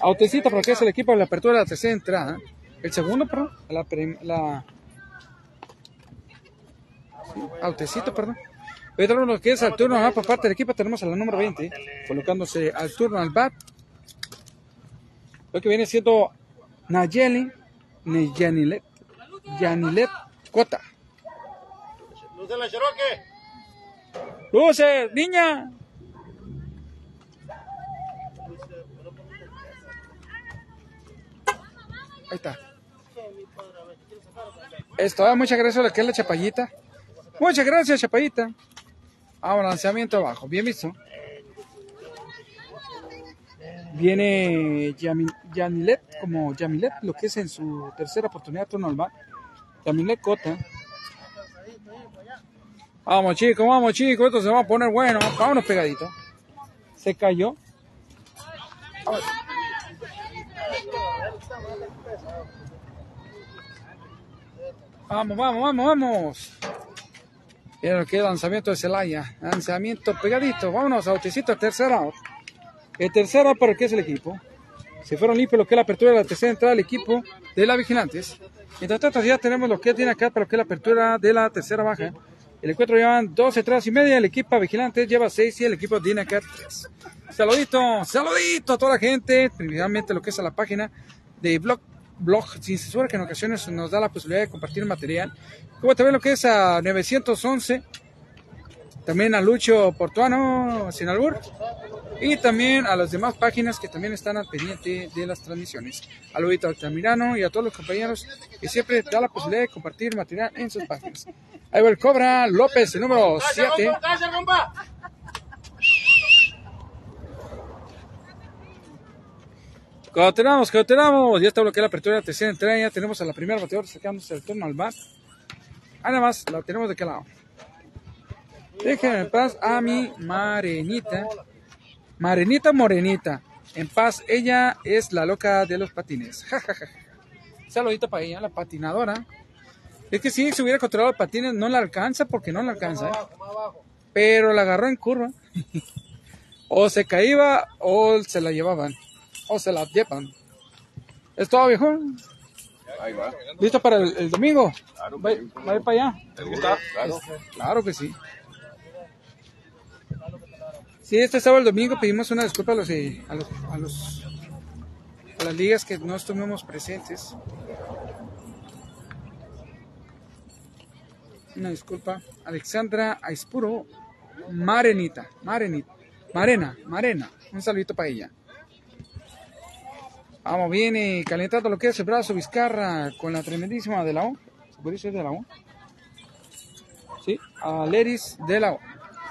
Autecito, porque es el equipo de la apertura de la tercera entrada. El segundo, perdón, la, prim- la... sí, Autecito, perdón. Tenemos lo que es al turno ah, por parte del equipo, tenemos a la número 20, colocándose al turno al bat. Lo que viene siendo Nayeli, Ni- Yanilet, Yanilet Cota. Luz de la Cherokee. ¡Luces, niña! Ahí está. Esto, ah, muchas gracias a la que es la chapallita. Muchas gracias, chapallita. Ah, lanzamiento abajo, bien visto. Viene Yami- Yamilet, como Yamilet, lo que es en su tercera oportunidad turno al bat. Yamilet Cota. Vamos chicos, vamos chicos, esto se va a poner bueno. Vámonos pegadito. Se cayó. Vamos, vamos, vamos, vamos. Mira que lanzamiento de Celaya. Lanzamiento pegadito. Vámonos, autecito, tercera out. El tercera para el que es el equipo. Se fueron limpios lo que es la apertura de la tercera entrada del equipo de la Vigilantes. Mientras tanto ya tenemos lo que tiene acá para lo que es la apertura de la tercera baja. El encuentro llevan dos entradas y media, el equipo Vigilantes lleva seis y el equipo Dinacat tres. Saludito, saludito a toda la gente, primeramente lo que es a la página de Blog, blog Sin Censura, que en ocasiones nos da la posibilidad de compartir material. Como también lo que es a 911, también a Lucho Portuano, sin albur, y también a las demás páginas que también están al pendiente de las transmisiones. A Luito Altamirano y a todos los compañeros que siempre da la posibilidad de compartir material en sus páginas. Ahí va el Cobra López, el número 7. ¡Cállate, compa! Continuamos, continuamos. Ya está bloqueada la apertura de la tercera entrada. Ya tenemos a la primera bateadora sacándose el turno al bat. Ah, nada más, la tenemos de qué lado. Déjenme en paz a mi Marenita. Marenita Morenita. En paz, ella es la loca de los patines. Ja, ja, ja. Saludito para ella, la patinadora. Es que si se hubiera controlado los patines, no la alcanza porque no la alcanza. ¿eh? Pero la agarró en curva. o se caía o se la llevaban. O se la llevan. ¿Es todo, viejo? Ahí va. ¿Listo para el, el domingo? Claro, Va, ir para allá. ¿Te gusta? Claro. Claro que sí. Sí, este sábado el domingo pedimos una disculpa a los, eh, a los, a los a las ligas que no estuvimos presentes. Una disculpa. Alexandra Aispuro Marenita, Marenita, Marena, Marena. Un saludito para ella. Vamos, viene calentando lo que es el brazo Vizcarra con la tremendísima de la O. ¿Se puede decir de la O? Sí, a Leris de la O.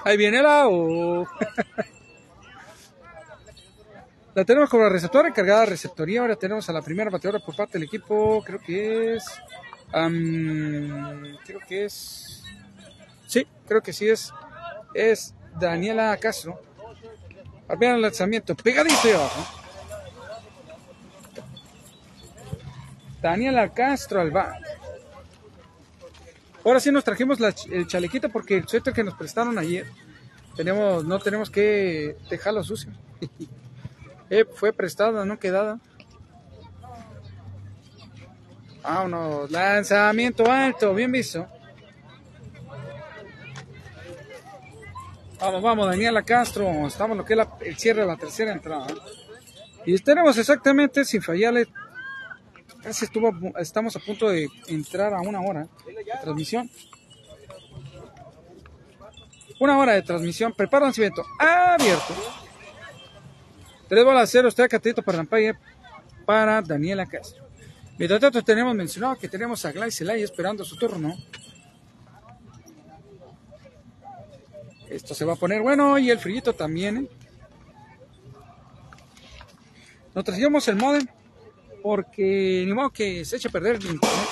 Ahí viene la O. la tenemos como la receptora encargada de receptoría. Ahora tenemos a la primera bateadora por parte del equipo. Creo que es. am, creo que es. Sí, creo que sí es. Es Daniela Castro. Al el lanzamiento, pegadito y abajo. Daniela Castro al bat. Ahora sí nos trajimos la el chalequito porque el suéter que nos prestaron ayer tenemos, no tenemos que dejarlo sucio. Eh, fue prestada, no quedada. Vámonos, lanzamiento alto, bien visto. Vamos, vamos, Daniela Castro. Estamos en lo que es la- el cierre de la tercera entrada. Y tenemos exactamente, sin fallarle, casi a estamos a punto de entrar a una hora de transmisión. Una hora de transmisión. Prepara el lanzamiento abierto. Tres bolas a cero. Está catito para la Empire para Daniela Castro. Mientras tanto tenemos mencionado que tenemos a Glay Celaya esperando su turno. Esto se va a poner bueno y el frillito también. ¿eh? Nos trajimos el modem porque ni modo que se eche a perder el internet.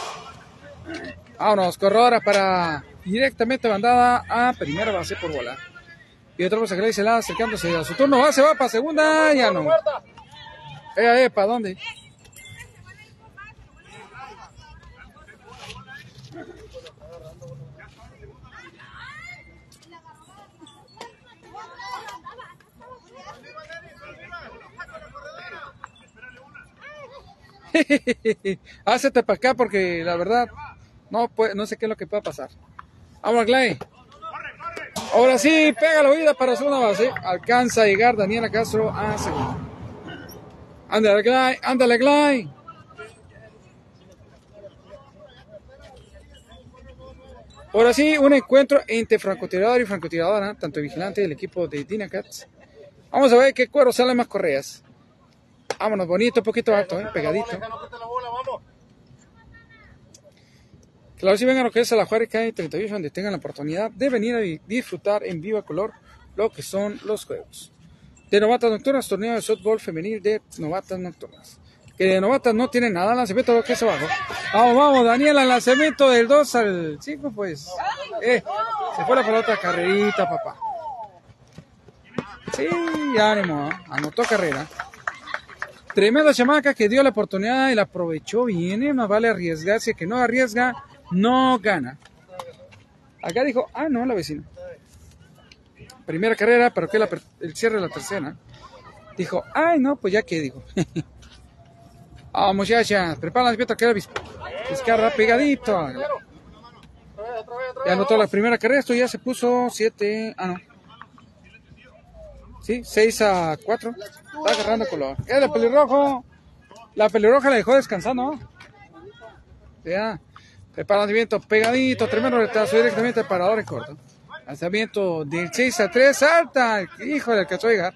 Vámonos, corre ahora para directamente bandada a primera base por bola. Y otro a Glay Celaya acercándose a su turno. Va, se va para segunda, ya no. Eh, eh, ¿para dónde? Hácete para acá porque la verdad no, no sé qué es lo que pueda pasar. Vamos, Glay. Ahora sí, pega la huida para segunda base. Alcanza a llegar Daniela Castro a segunda. Ándale, Glay, ándale, Glay. Ahora sí, un encuentro entre francotirador y francotiradora, tanto vigilante del equipo de Dinacats. Vamos a ver qué cuero sale más correas. Vámonos, bonito, poquito alto, ¿eh? pegadito. Claro, si vengan a lo que es a la Juárez Calle 38, donde tengan la oportunidad de venir a disfrutar en viva color lo que son los juegos. De novatas nocturnas, torneo de softball femenil de novatas nocturnas. Que de novatas no tiene nada, lanzamiento lo que es abajo. Vamos, vamos, Daniela, lanzamiento del 2 al 5, pues. Eh, se fue la pelota, carrerita, papá. Sí, ánimo, ¿eh? anotó carrera. Tremenda chamaca que dio la oportunidad y la aprovechó bien. ¿eh? Más vale arriesgarse que no arriesga, no gana. Acá dijo, ah, no, la vecina. Primera carrera, pero que la, el cierre de la tercera. Dijo, ay, no, pues ya que dijo. Vamos, muchacha, prepara las piedras que era Vizcarra pegadito. Ya anotó la primera carrera, esto ya se puso 7, ah, no. Sí, 6 a 4. Está agarrando color. Es el pelirrojo. La pelirroja la dejó descansando. Ya. Prepara lanzamiento pegadito, tremendo retraso directamente al parador en corto. Lanzamiento del 6 a 3, alta. Hijo del alcanzó a llegar.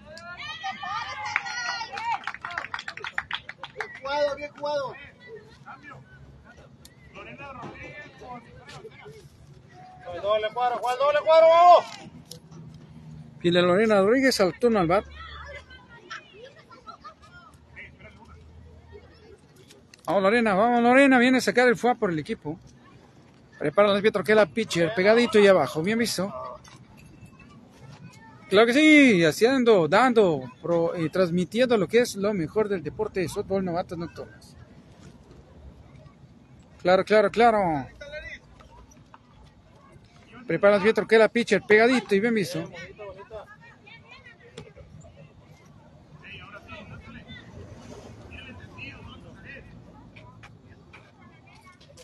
Bien jugado, bien jugado. Doble cuadro, Juan, doble cuadro, vamos. Pila Lorena Rodríguez al turno al bat. Vamos Lorena, vamos Lorena, viene a sacar el fuá por el equipo. Prepara los Pietro que la pitcher, pegadito y abajo, bien visto. Claro que sí, haciendo, dando, pro, eh, transmitiendo lo que es lo mejor del deporte de softball novatos nocturnos. Claro, claro, claro. Prepara los Pietro que la pitcher, pegadito y bien visto.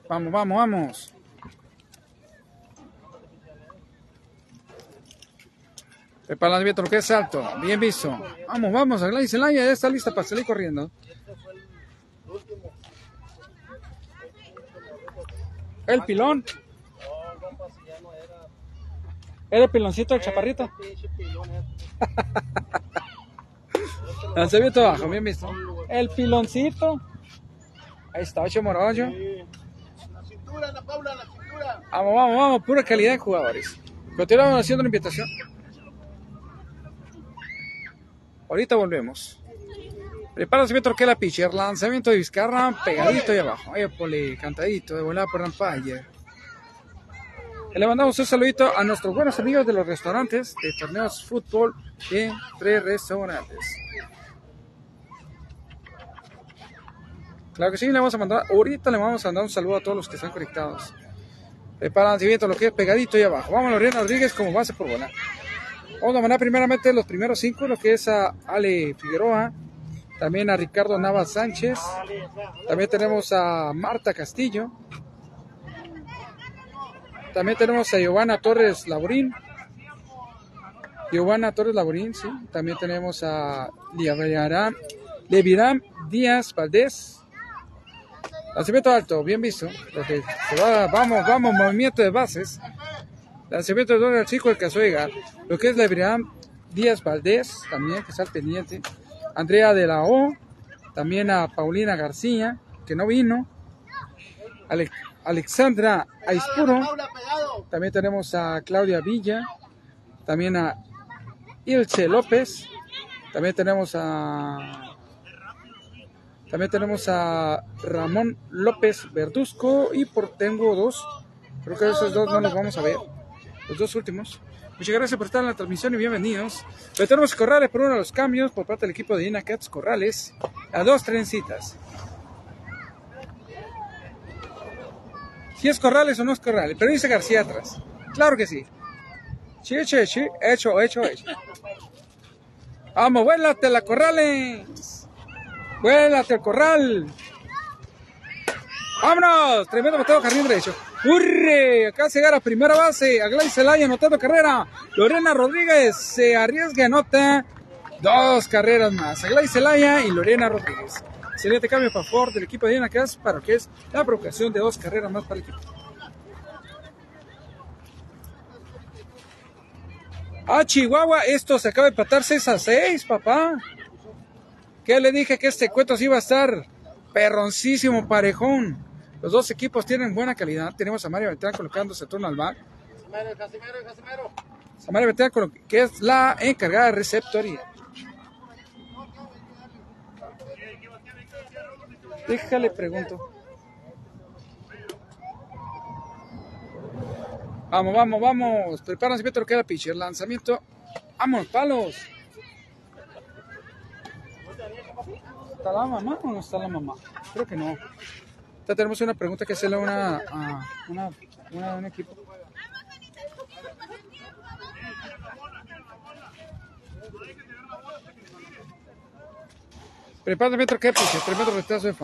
Vamos, vamos, vamos. Prepara el viento, que es alto. Bien visto. Vamos, vamos. Gladys Zelaya ya está lista para salir corriendo. El pilón. Era el piloncito del chaparrito. Lanzamiento abajo, bien visto. El piloncito. Ahí está, ocho morollo. La cintura, la Paula, la cintura. Vamos, vamos, vamos, pura calidad de jugadores. Continuamos haciendo la invitación. Ahorita volvemos. Prepara el que la pitcher, lanzamiento de Vizcarra, pegadito ahí abajo. Ahí pole, cantadito, de volada por Rampaya. Le mandamos un saludito a nuestros buenos amigos de los restaurantes de torneos fútbol de tres restaurantes. Claro que sí, le vamos a mandar, ahorita le vamos a mandar un saludo a todos los que están conectados. Prepara el lanzamiento, lo que es pegadito ahí abajo. Vamos, Lorena Rodríguez como base por bola. Vamos a mandar primeramente los primeros cinco, lo que es a Ale Figueroa, también a Ricardo Navas Sánchez, también tenemos a Marta Castillo, también tenemos a Giovanna Torres Laborín, Giovanna Torres Laborín, sí, también tenemos a Levirán Díaz Valdés, lanzamiento alto, bien visto, lo que se va, vamos, vamos, movimiento de bases, lanzamiento de al chico el caso llegar, lo que es Levirán Díaz Valdés, también que está al pendiente, Andrea de la O, también a Paulina García, que no vino, Ale- Alexandra Aispuro. También tenemos a Claudia Villa. También a Ilse López. También tenemos a. También tenemos a Ramón López Verduzco. Y por tengo dos. Creo que esos dos no los vamos a ver. Los dos últimos. Muchas gracias por estar en la transmisión y bienvenidos. Hoy tenemos Corrales por uno de los cambios por parte del equipo de Inacats Corrales. A dos trencitas. Si es Corrales o no es Corrales. Pero dice García atrás. Claro que sí. Sí, sí, sí. Hecho, hecho, hecho. Vamos, vuélate la Corrales. Vuélate al corral. ¡Vámonos! Tremendo mateo jardín derecho. ¡Hurre! Acá se llega a primera base. Aglay Celaya anotando carrera. Lorena Rodríguez se arriesga, anota dos carreras más. Aglay Celaya y Lorena Rodríguez. Excelente cambio para favor del equipo de Diana para que es la provocación de dos carreras más para el equipo. Ah, Chihuahua, esto se acaba de empatar 6 a 6, papá. ¿Qué le dije que este cuento sí iba a estar perroncísimo, parejón? Los dos equipos tienen buena calidad. Tenemos a María Beltrán colocándose turno al bar. A María Beltrán, que es la encargada de receptoría. Déjale, pregunto. Vamos, vamos, vamos. Prepárense, Pietro, que era pitcher. Lanzamiento. Vamos, palos. ¿Está la mamá o no está la mamá? Creo que no. Ya tenemos una pregunta que hacerle a una, a una, una, a un equipo. Prepárate, Pietro, que pitcher. Tremendo retraso de.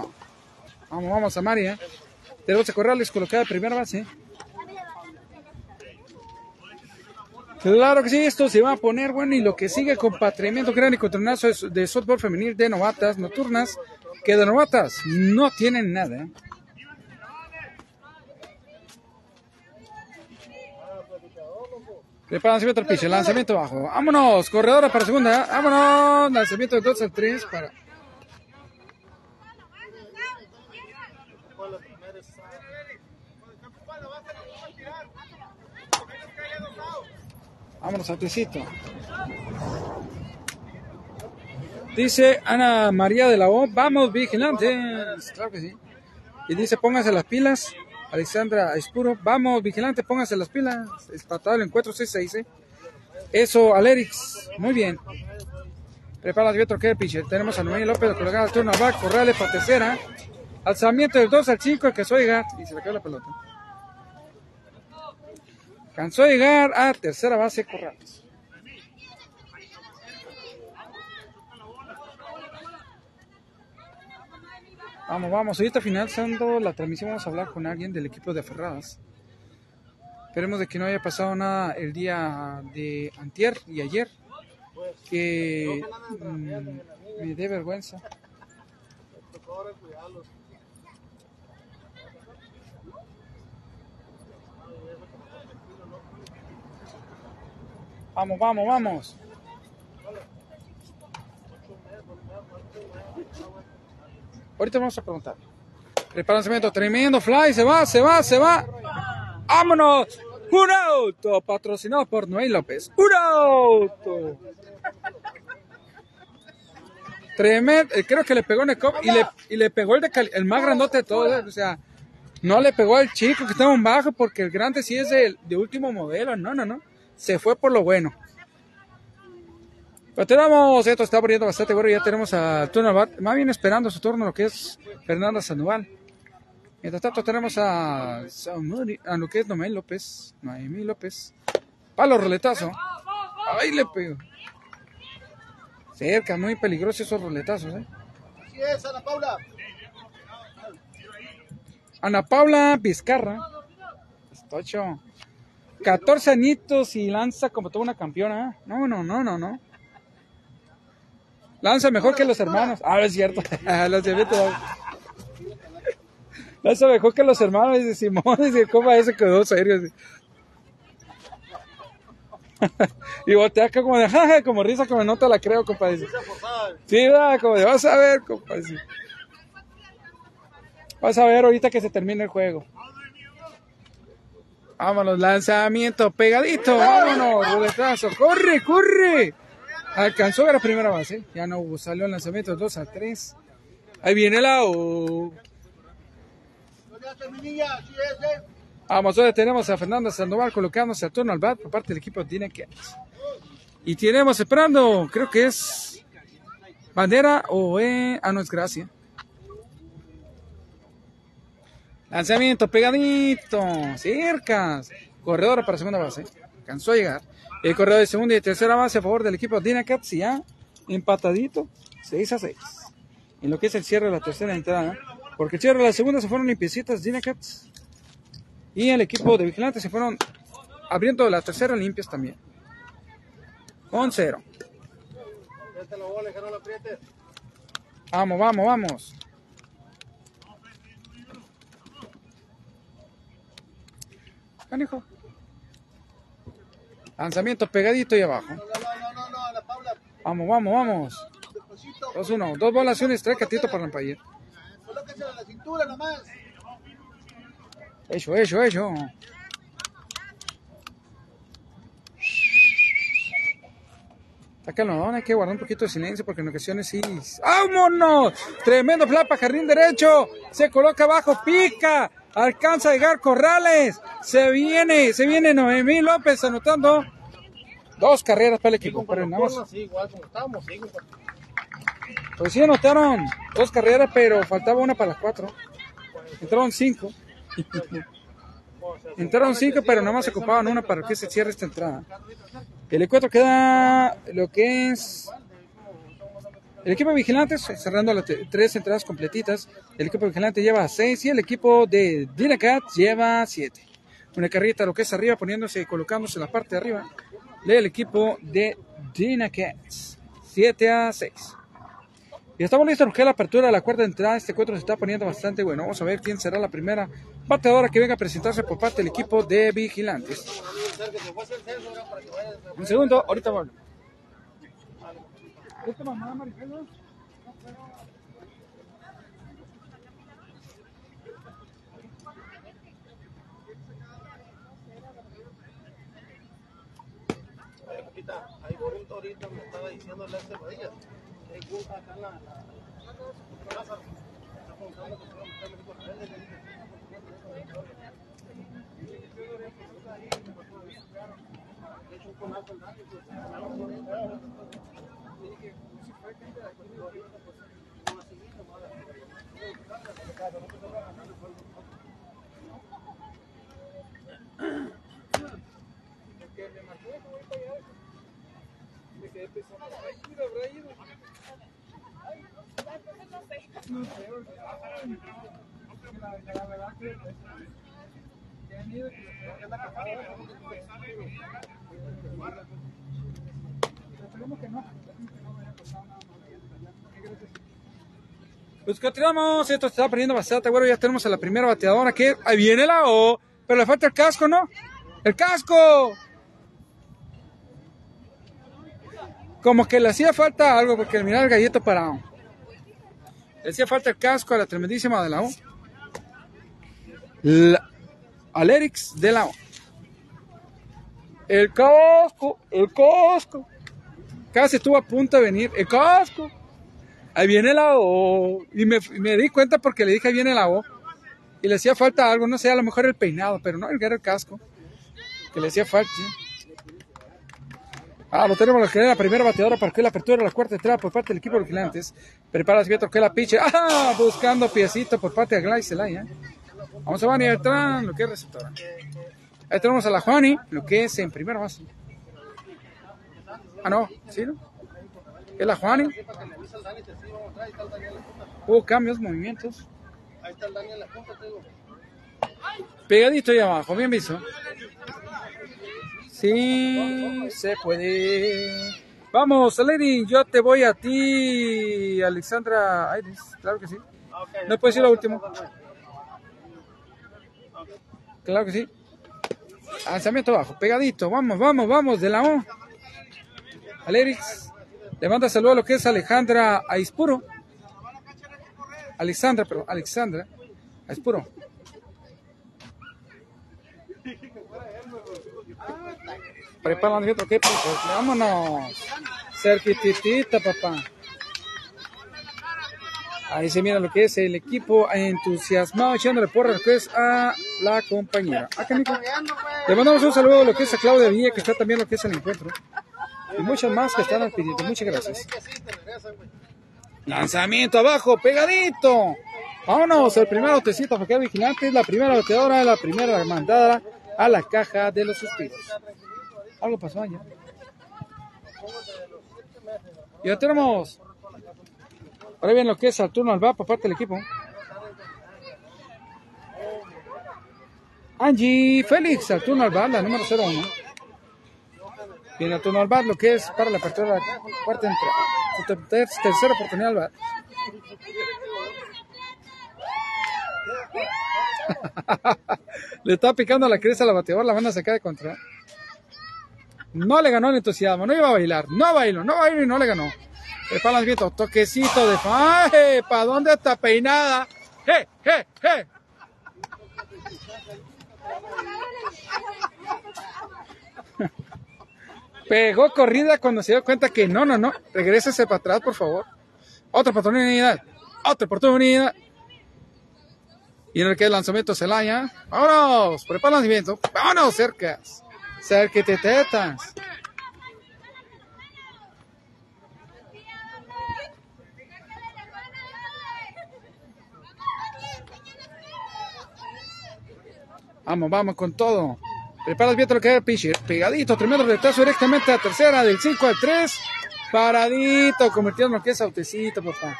Vamos, vamos a María. Tenemos a Corrales colocada de primera base. Claro que sí, esto se va a poner bueno y lo que sigue con Tremendo Gran y de, softball femenil de novatas nocturnas, que de novatas no tienen nada. ¿eh? Prepárense otro piche, lanzamiento bajo. Vámonos, corredora para segunda. Vámonos, lanzamiento de 2 al 3 para. Vámonos, Atecito. Dice Ana María de la O, vamos vigilantes. Claro que sí. Y dice, pónganse las pilas. Alexandra Espuro, vamos vigilantes, pónganse las pilas. Espatado el encuentro 6 ¿eh? Eso, Alerix. Muy bien. Prepara el otro que pitcher. Tenemos a Noemí López colocada al turno back, Corrales para tercera. Alzamiento del 2 al 5, el que soy. Y se le quedó la pelota. Cansó de llegar a tercera base Corrales. Vamos, vamos. Ahorita finalizando la transmisión vamos a hablar con alguien del equipo de Ferradas. Esperemos de que no haya pasado nada el día de antier y ayer. Que mm, me dé vergüenza. Vamos, vamos, vamos. Ahorita vamos a preguntar. Preparanzamiento tremendo, fly, se va, se va, se va. ¡Vámonos! ¡Un auto! Patrocinado por Noel López. ¡Un auto! Tremendo, eh, creo que le pegó en el cop y le, y le pegó el, de cali- el más grandote de todos. eh, O sea, no le pegó al chico que estaba en bajo porque el grande sí es de, de último modelo. No, no, no. Se fue por lo bueno. Pero tenemos, esto está poniendo bastante bueno. Ya tenemos a turno, bat- más bien esperando su turno, lo que es Fernanda Sandoval. Mientras tanto, tenemos a, a lo que es Noemí López. Noemí López. Palo roletazo. Ahí le pegó. Cerca, muy peligrosos esos roletazos, ¿eh? Así es, Ana Paula. Ana Paula Vizcarra. Estocho. 14 añitos y lanza como toda una campeona. No, no, no, no, no. Lanza mejor que los hermanos. Ah, es cierto. los de Beto. Lanza mejor que los hermanos. Dice Simón. Dice, ¿cómo ese quedó serio? Y voltea acá como de, jaja, como risa, como no te la creo, compadre. Dice. Sí, va, como de, vas a ver, compadre. Vas a ver ahorita que se termine el juego. Vámonos, lanzamiento pegadito. Vámonos, ruletazo. Corre, corre. Alcanzó a la primera base. Ya no salió el lanzamiento 2 a 3. Ahí viene la O. Vamos, ahora tenemos a Fernando Sandoval colocándose a turno al bat por parte del equipo de Dinakets. Y tenemos esperando, creo que es bandera o eh, ah no es gracia. Lanzamiento pegadito, cercas. Corredor para segunda base. Alcanzó a llegar. El corredor de segunda y tercera base a favor del equipo Dinacats ya empatadito 6 a 6. En lo que es el cierre de la tercera entrada. Porque el cierre de la segunda se fueron limpiecitas Dinacats. Y el equipo de vigilantes se fueron abriendo la tercera limpias también. Con cero. Vamos, vamos, vamos. Canijo. Lanzamiento pegadito y abajo. Vamos, vamos, vamos. 2-1. Dos bolas y un strike catito para el Empire. Eso, eso, eso. Acá no, hay que guardar un poquito de silencio porque en ocasiones sí. ¡Vámonos! Tremendo flapa, jardín derecho. Se coloca abajo, pica. Alcanza a llegar Corrales. Se viene, se viene Noemí López anotando dos carreras para el equipo. Pero nada más. Pues sí anotaron dos carreras, pero faltaba una para las cuatro. Entraron cinco. Entraron cinco, pero nada más ocupaban una para que se cierre esta entrada. El encuentro queda lo que es el equipo de vigilantes cerrando las tres entradas completitas. El equipo vigilante lleva seis y el equipo de Dinacat lleva siete. Una carrita lo que es arriba poniéndose y colocándose en la parte de arriba del equipo de Dinacat. 7 a 6. Y estamos listos porque la apertura de la cuarta entrada. Este encuentro se está poniendo bastante bueno. Vamos a ver quién será la primera bateadora que venga a presentarse por parte del equipo de Vigilantes. Un segundo, ahorita vuelvo. Ahí bonito ahorita me estaba diciendo acá la... la- preguntando que si va a meter México a él, le dije. Le echo un conazo al Dani, pues. Pues continuamos, esto se está poniendo bastante bueno, ya tenemos a la primera bateadora que ahí viene la O, pero le falta el casco, ¿no? ¡El casco! Como que le hacía falta algo, porque mirar el gallito parado. Le hacía falta el casco a la tremendísima de la O. La, al Erix de la O. El casco, el casco. Casi estuvo a punto de venir. El casco. Ahí viene la O. Y me, me di cuenta porque le dije ahí viene la O. Y le hacía falta algo, no sé, a lo mejor el peinado, pero no, el era el casco. Que le hacía falta. Ah, lo tenemos que la primera bateadora para que la apertura de la cuarta entrada por parte del equipo de vigilantes. Prepara Vieto que la piche. ¡Ah! Buscando piecito por parte de Glay Celaya. Vamos a Vani Beltrán, lo que es receptora. Ahí tenemos a la Juani, lo que es en primera base. Ah, no, ¿sí? No? Es la Juani. Hubo cambios, movimientos. Ahí está el Dani en la punta, te. Pegadito ahí abajo, bien visto. Sí, se puede. Vamos, Lady, yo te voy a ti, Alexandra Iris, claro que sí. ¿No puedes ir lo último? Claro que sí. Lanzamiento abajo, pegadito, vamos, vamos, vamos, de la O. Alerix, le manda saludo a lo que es Alejandra Aispuro. Alexandra, pero Alexandra. Es puro. Preparan otro que pues, vámonos. Cerquititita, papá. Ahí se mira lo que es el equipo entusiasmado echándole porra lo que a la compañera. Acá. Le mandamos un saludo a lo que es a Claudia Villa, que está también lo que es el encuentro. Y muchas más que están al pendiente. Muchas gracias. Lanzamiento abajo, pegadito. Vámonos, el primer botecito para quedar vigilante. La primera bateadora, la primera mandada a la caja de los suspiros. Algo pasó allá. Y ya tenemos. Ahora bien lo que es al turno al va por parte del equipo. Angie Félix al turno al la número 01. Viene al turno al bar lo que es para la apertura de la cuarta entrada. Tercera oportunidad al bar. Le está picando la cresta a la bateadora, la van a sacar de contra. No le ganó el entusiasmo, no iba a bailar, no bailó, no bailó y no le ganó. El lanzamiento, toquecito de ¡Ay! ¿Para dónde está peinada? ¡Je, je, je! Pegó corrida cuando se dio cuenta que no, no, no. Regrésese para atrás, por favor. Otra oportunidad. Otra oportunidad. Y en el que el lanzamiento Celaya. ¡Vámonos! Prepara el lanzamiento. ¡Vámonos, cercas! Cerquete tetas. Vamos, vamos con todo. Preparas bien lo que es pitcher. Pegadito, tremendo retraso directamente a tercera, del 5 al 3. Paradito, convirtiendo en lo que es autecito, papá.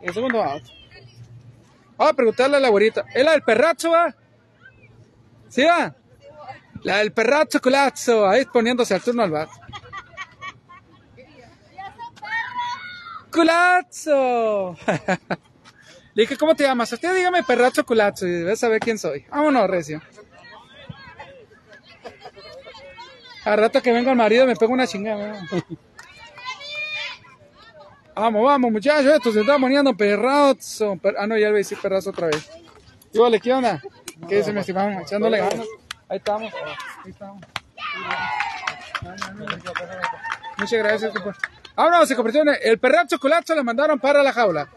El segundo out. Vamos a preguntarle a la abuelita. ¿Es la del perracho, va? ¿Sí va? La del perracho culazo, ahí poniéndose al turno al bar. ¡Culazo! Le dije, ¿cómo te llamas? Usted dígame perracho culazo y debes saber quién soy. Vámonos, Recio. Al rato que venga el marido me pego una chingada. Vamos, vamos, muchachos, esto se está poniendo perrazo. Per- ah, no, ya le voy a decir perrazo otra vez. Y vale, ¿qué onda? ¿Qué dice mi estimado? Echándole ganas. Ahí estamos. Ahí estamos. Muchas gracias. Vámonos, se convirtió en el perrazo culazo, le mandaron para la jaula.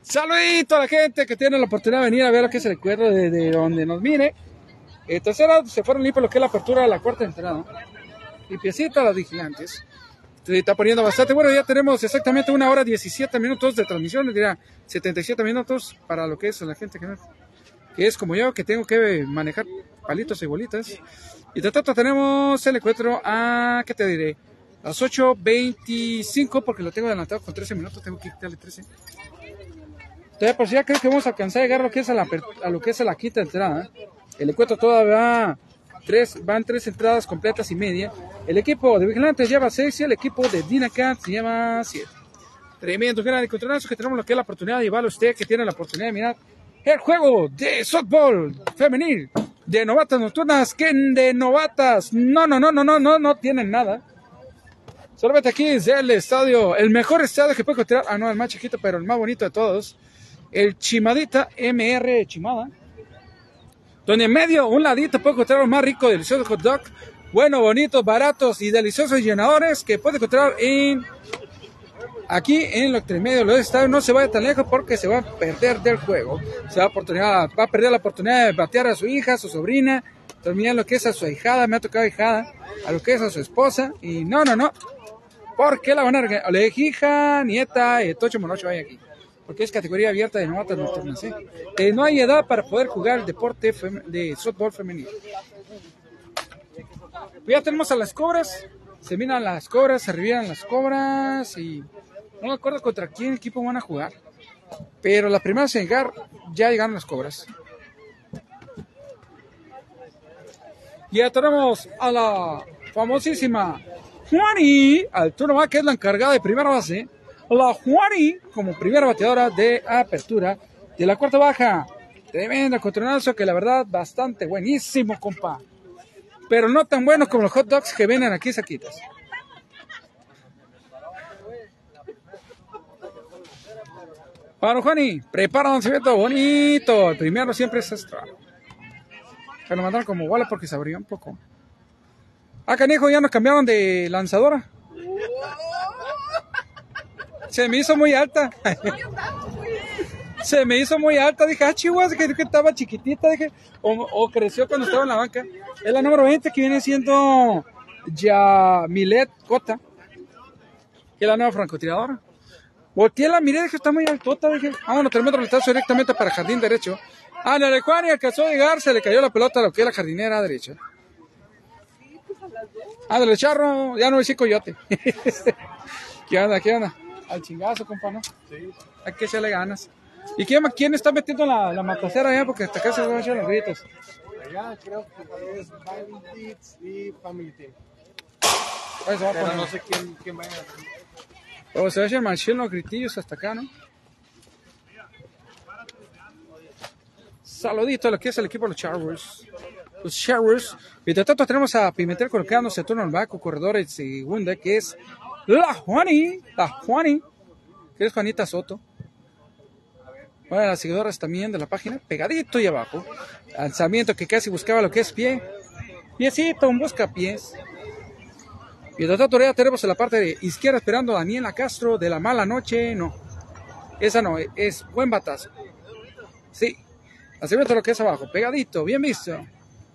Saludito a la gente que tiene la oportunidad de venir a ver lo que el encuentro de, de donde nos mire. Eh, tercera, se fueron limpios lo que es la apertura de la cuarta entrada. Limpiecita los vigilantes. Se está poniendo bastante bueno. Ya tenemos exactamente una hora 17 minutos de transmisión. Dirá 77 minutos para lo que es la gente que, que es como yo, que tengo que manejar palitos y bolitas. Y de tanto tenemos el encuentro a, ¿qué te diré? Las 8.25 porque lo tengo adelantado con 13 minutos. Tengo que quitarle 13. Entonces, por si ya creo que vamos a alcanzar a llegar a lo que es a, la, a lo que es a la quinta entrada. El encuentro todavía tres, van tres entradas completas y media. El equipo de Vigilantes lleva seis y el equipo de Dinacat lleva siete. Tremendo gran encontronazo que tenemos lo que la oportunidad de llevarlo a usted que tiene la oportunidad de mirar el juego de softball femenil de novatas nocturnas que de novatas no no no no no no no tienen nada solamente aquí es el estadio el mejor estadio que puede encontrar ah no el más chiquito pero el más bonito de todos el Chimadita MR Chimada donde en medio, un ladito, puede encontrar lo más rico, delicioso hot dog, bueno, bonitos, baratos y deliciosos llenadores que puede encontrar en aquí en lo entre medio de los estadios. No se vaya tan lejos porque se va a perder del juego. Se va a, oportunidad, va a perder la oportunidad de batear a su hija, a su sobrina, terminar lo que es a su ahijada, me ha tocado hijada, a lo que es a su esposa. Y no, no, no. Porque la van a? Le hija, nieta, y tocho monocho hay aquí porque es categoría abierta de novatas nocturnas. ¿eh? Eh, no hay edad para poder jugar el deporte de softball femenino. Pues ya tenemos a las cobras, se miran las cobras, se reviran las cobras y no me acuerdo contra quién equipo van a jugar. Pero la primera en llegar ya llegaron las cobras. Y ya tenemos a la famosísima Juani, al turno va que es la encargada de primera base. La Juani como primera bateadora de apertura de la cuarta baja. Tremendo contronazo que la verdad bastante buenísimo, compa. Pero no tan bueno como los hot dogs que venden aquí saquitas. Bueno, Juani, prepara lanzamiento bonito. El primero siempre es extra. Que lo mandaron como bola porque se abrió un poco. Ah, canijo, ya nos cambiaron de lanzadora. Se me hizo muy alta. Se me hizo muy alta. Dije, ah, chihuahua, que, que estaba chiquitita. Dije, o, creció cuando estaba en la banca. Es la número 20 que viene siendo Yamilet Cota. Que es la nueva francotiradora. Volteé la miré, dije, está muy altota. Dije, ah, bueno, tremendo retazo directamente para jardín derecho. Juan y alcanzó a llegar, se le cayó la pelota a lo que es la jardinera derecha. Del charro, ya no decía coyote. ¿Qué onda, qué onda? Al chingazo, compa, ¿no? Sí. Hay que echarle ganas. ¿Y quién, quién está metiendo la, la matacera allá? Porque hasta acá se van a echar los gritos. Allá creo que es Bandits y Family Team. Ahí se va a Pero poner. no sé quién, quién vaya a O se va a echar manchín los gritillos hasta acá, ¿no? Saludito a lo que es el equipo de los Chargers. Los Chargers. Mientras tanto tenemos a Pimentel colocándose a turno al banco, corredor en segunda, que es la Juani. La Juani. Que es Juanita Soto. Bueno, las seguidoras también de la página, pegadito y abajo. Lanzamiento que casi buscaba lo que es pie. Piecito, un busca pies. Y de tanto ya tenemos en la parte de izquierda esperando a Daniela Castro de la mala noche. No, esa no, es buen batazo. Sí, lanzamiento lo que es abajo, pegadito, bien visto.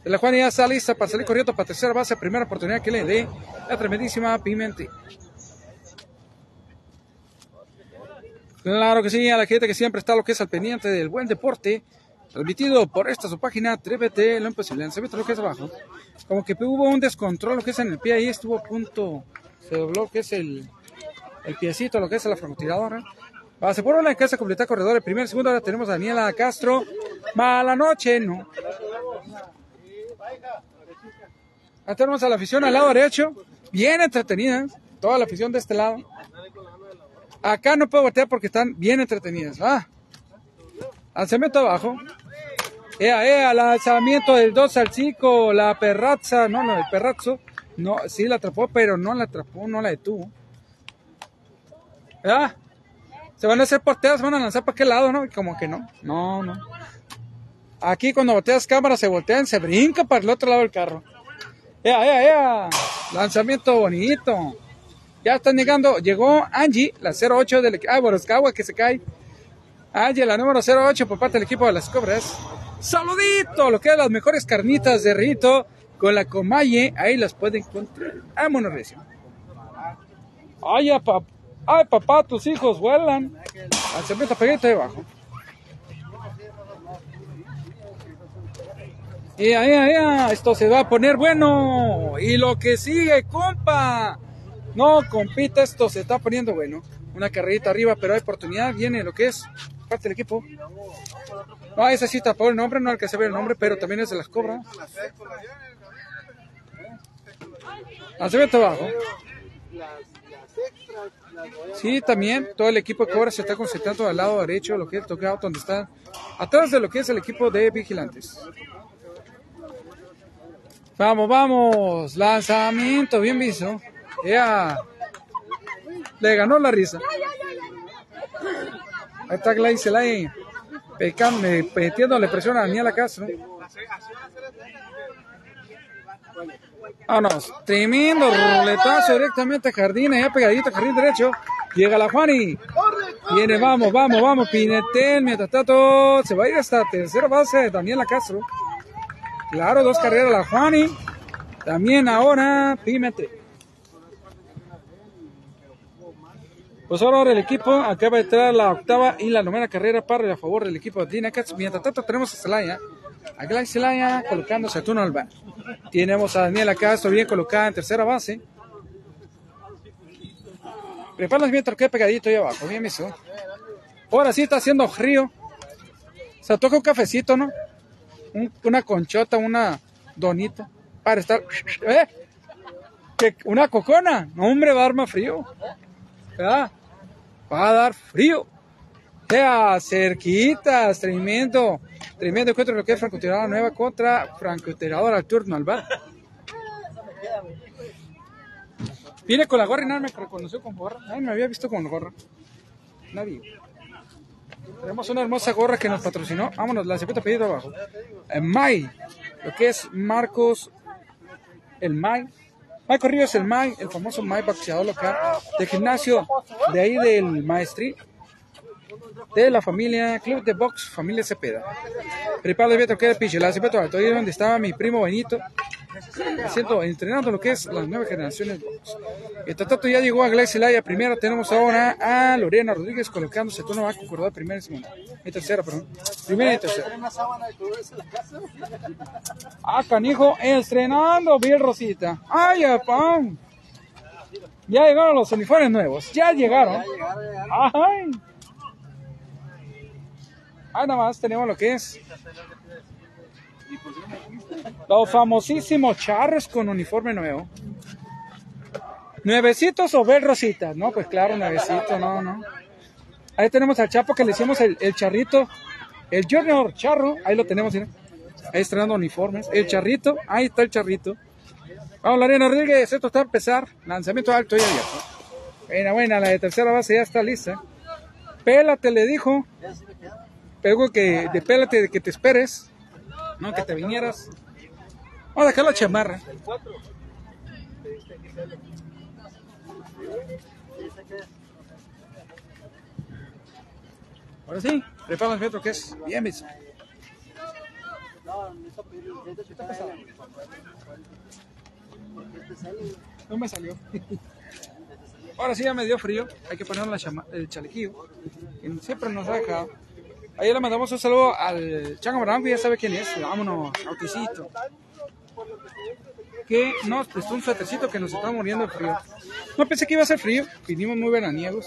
De la Juana ya está lista para salir corriendo para tercera base, primera oportunidad que le dé la tremendísima Pimentel. Claro que sí, a la gente que siempre está lo que es al pendiente del buen deporte, transmitido por esta su página, Atrévete, lo imposible, lanzamiento lo que es abajo. Como que hubo un descontrol, lo que es en el pie, ahí estuvo a punto, se dobló que es el, el piecito, lo que es la francotiradora. Base por una casa completa corredor, el primer, segundo, ahora tenemos a Daniela Castro. Mala noche, no. Ahora tenemos a la afición al lado derecho, bien entretenida, toda la afición de este lado. Acá no puedo voltear porque están bien entretenidas. Ah, lanzamiento abajo. Ea, ea, lanzamiento del 2 al 5. La perraza, no, no, el perrazo. No, sí la atrapó, pero no la atrapó, no la detuvo. ¿Verdad? Se van a hacer porteas, van a lanzar para qué lado, ¿no? Como que no. No, no. Aquí cuando volteas cámara se voltean, se brinca para el otro lado del carro. ¡Ea, ea, ea! Lanzamiento bonito. Ya están llegando. Llegó Angie, la 08 del equipo. Ah, Boroscawa que se cae. Angie, la número 08 por parte del equipo de las Cobras. Saludito, lo que es las mejores carnitas de Rito con la Comaye. Ahí las pueden encontrar. Vámonos, recio. Ay, papá, ay, papá, tus hijos vuelan. Lanzamiento pegadito ahí abajo. Y ahí, ahí, esto se va a poner bueno. Y lo que sigue, compa. No, compita, esto se está poniendo bueno. Una carrerita arriba, pero hay oportunidad. Viene lo que es parte del equipo. No, esa sí tapó el nombre, no alcancé a ver el nombre, pero también es de las cobras. Lanzamiento abajo. Sí, también todo el equipo de cobras se está concentrando al lado derecho, lo que es tocado, donde está atrás de lo que es el equipo de vigilantes. Vamos, vamos. Lanzamiento, bien visto. Ya. Le ganó la risa. Ahí está ahí. Pecando, metiéndole presión a Daniela Castro. Vámonos. Tremendo roletazo directamente a Jardín. Allá pegadito, Jardín derecho. Llega la Juani. Viene, vamos, vamos, vamos. Pinetel, mientras tanto, se va a ir hasta tercera base Daniela Castro. Claro, dos carreras la Juani. También ahora Pimentel. Pues ahora el equipo acaba de entrar la octava y la novena carrera para a favor del equipo de Dinacats. Mientras tanto tenemos a Celaya. A Gladys Celaya colocándose a turno al. Tenemos a Daniela Castro bien colocada en tercera base. Prepara mientras que pegadito ahí abajo. Bien eso. Ahora sí está haciendo frío. Se toca un cafecito, ¿no? Un- una conchota, una donita. Para estar... ¿Eh? ¿Una cocona? No, hombre, va a dar más frío. ¿Verdad? Va a dar frío. Ya, cerquitas, tremendo, tremendo encuentro lo que es francotiradora nueva contra francotiradora turno al bar. Viene con la gorra y nadie me reconoció con gorra. Nadie me había visto con gorra. Nadie. Tenemos una hermosa gorra que nos patrocinó. Vámonos, la cepeta pedido abajo. Eh, May, lo que es Marcos, el May. Michael Ríos, el May, el famoso May boxeador local de gimnasio de ahí del Maestri, de la familia Club de Box Familia Cepeda. Preparo de Beto que de Piche, la Cepeda ahí donde estaba mi primo Benito, haciendo, entrenando lo que es las nuevas generaciones de box. El Tatato ya llegó a Glacelaya primero, tenemos ahora a Lorena Rodríguez colocándose turno va a concordar primera y segunda. Y tercera, perdón. Primera y tercera. Ah, canijo, estrenando bien Rosita. Ay, apam. Ya llegaron los uniformes nuevos, ya llegaron. Ay. Ahí nada más tenemos lo que es los famosísimos charros con uniforme nuevo. Nuevecitos o ver rositas, ¿no? Pues claro, nuevecito, no, no. Ahí tenemos al Chapo que le hicimos el, el charrito, el Junior Charro, ahí lo tenemos, ahí estrenando uniformes. El charrito, ahí está el charrito. Vamos, Lorena Rodríguez, esto está a empezar. Lanzamiento alto y abierto. Buena, buena, la de tercera base ya está lista. Pélate, le dijo. Pego que de pélate, que te esperes. No, que te vinieras. Vamos a dejar la chamarra. Ahora sí, prepara el metro que es bien visto. No me salió. Ahora sí ya me dio frío. Hay que poner la chama- el chalequillo. Siempre nos ha dejado. Ahí le mandamos un saludo al Chango Marango, ya sabe quién es. Vámonos, auticito. Que nos prestó un suétercito que nos estaba muriendo de frío. No pensé que iba a ser frío. Vinimos muy veraniegos.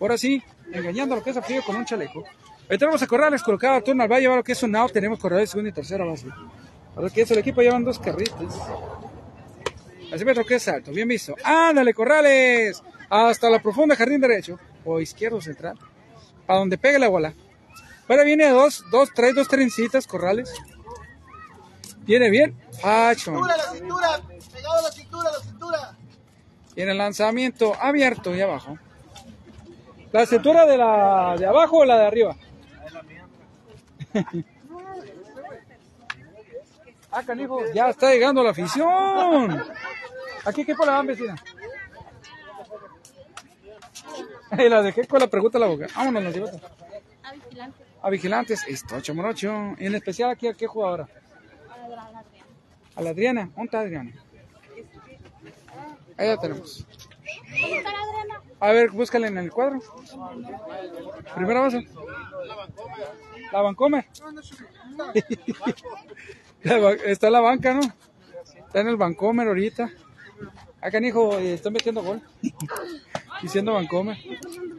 Ahora sí, engañando a lo que es el frío con un chaleco. Ahí tenemos a Corrales colocado turno al Valle, va lo que es un out. Tenemos Corrales segunda y tercera base. A lo que es el equipo llevan dos carritos. Así metro que es alto, bien visto. Ándale, Corrales. Hasta la profunda jardín derecho. O izquierdo central. A donde pegue la bola. Ahora viene dos, dos, trae dos trencitas, Corrales. Viene bien. Facho. Cintura, la cintura, pegado a la cintura, la cintura. Viene el lanzamiento abierto y abajo. ¿La cintura de la de abajo o la de arriba? ah, canijo, ya está llegando la afición. ¿A qué equipo la van, vecina? Y la dejé con la pregunta en la boca. Vámonos, la llevamos. A vigilante. A vigilantes, esto, morocho. En especial aquí, ¿a qué jugadora? A la Adriana. A la Adriana. ¿Dónde está Adriana? Ahí la tenemos. ¿Cómo está la? A ver, búscala en el cuadro. Primera base. La Vancomer. La ba- Está en la banca, ¿no? Está en el Vancomer ahorita. Acá, hijo, está metiendo gol. Diciendo Vancomer.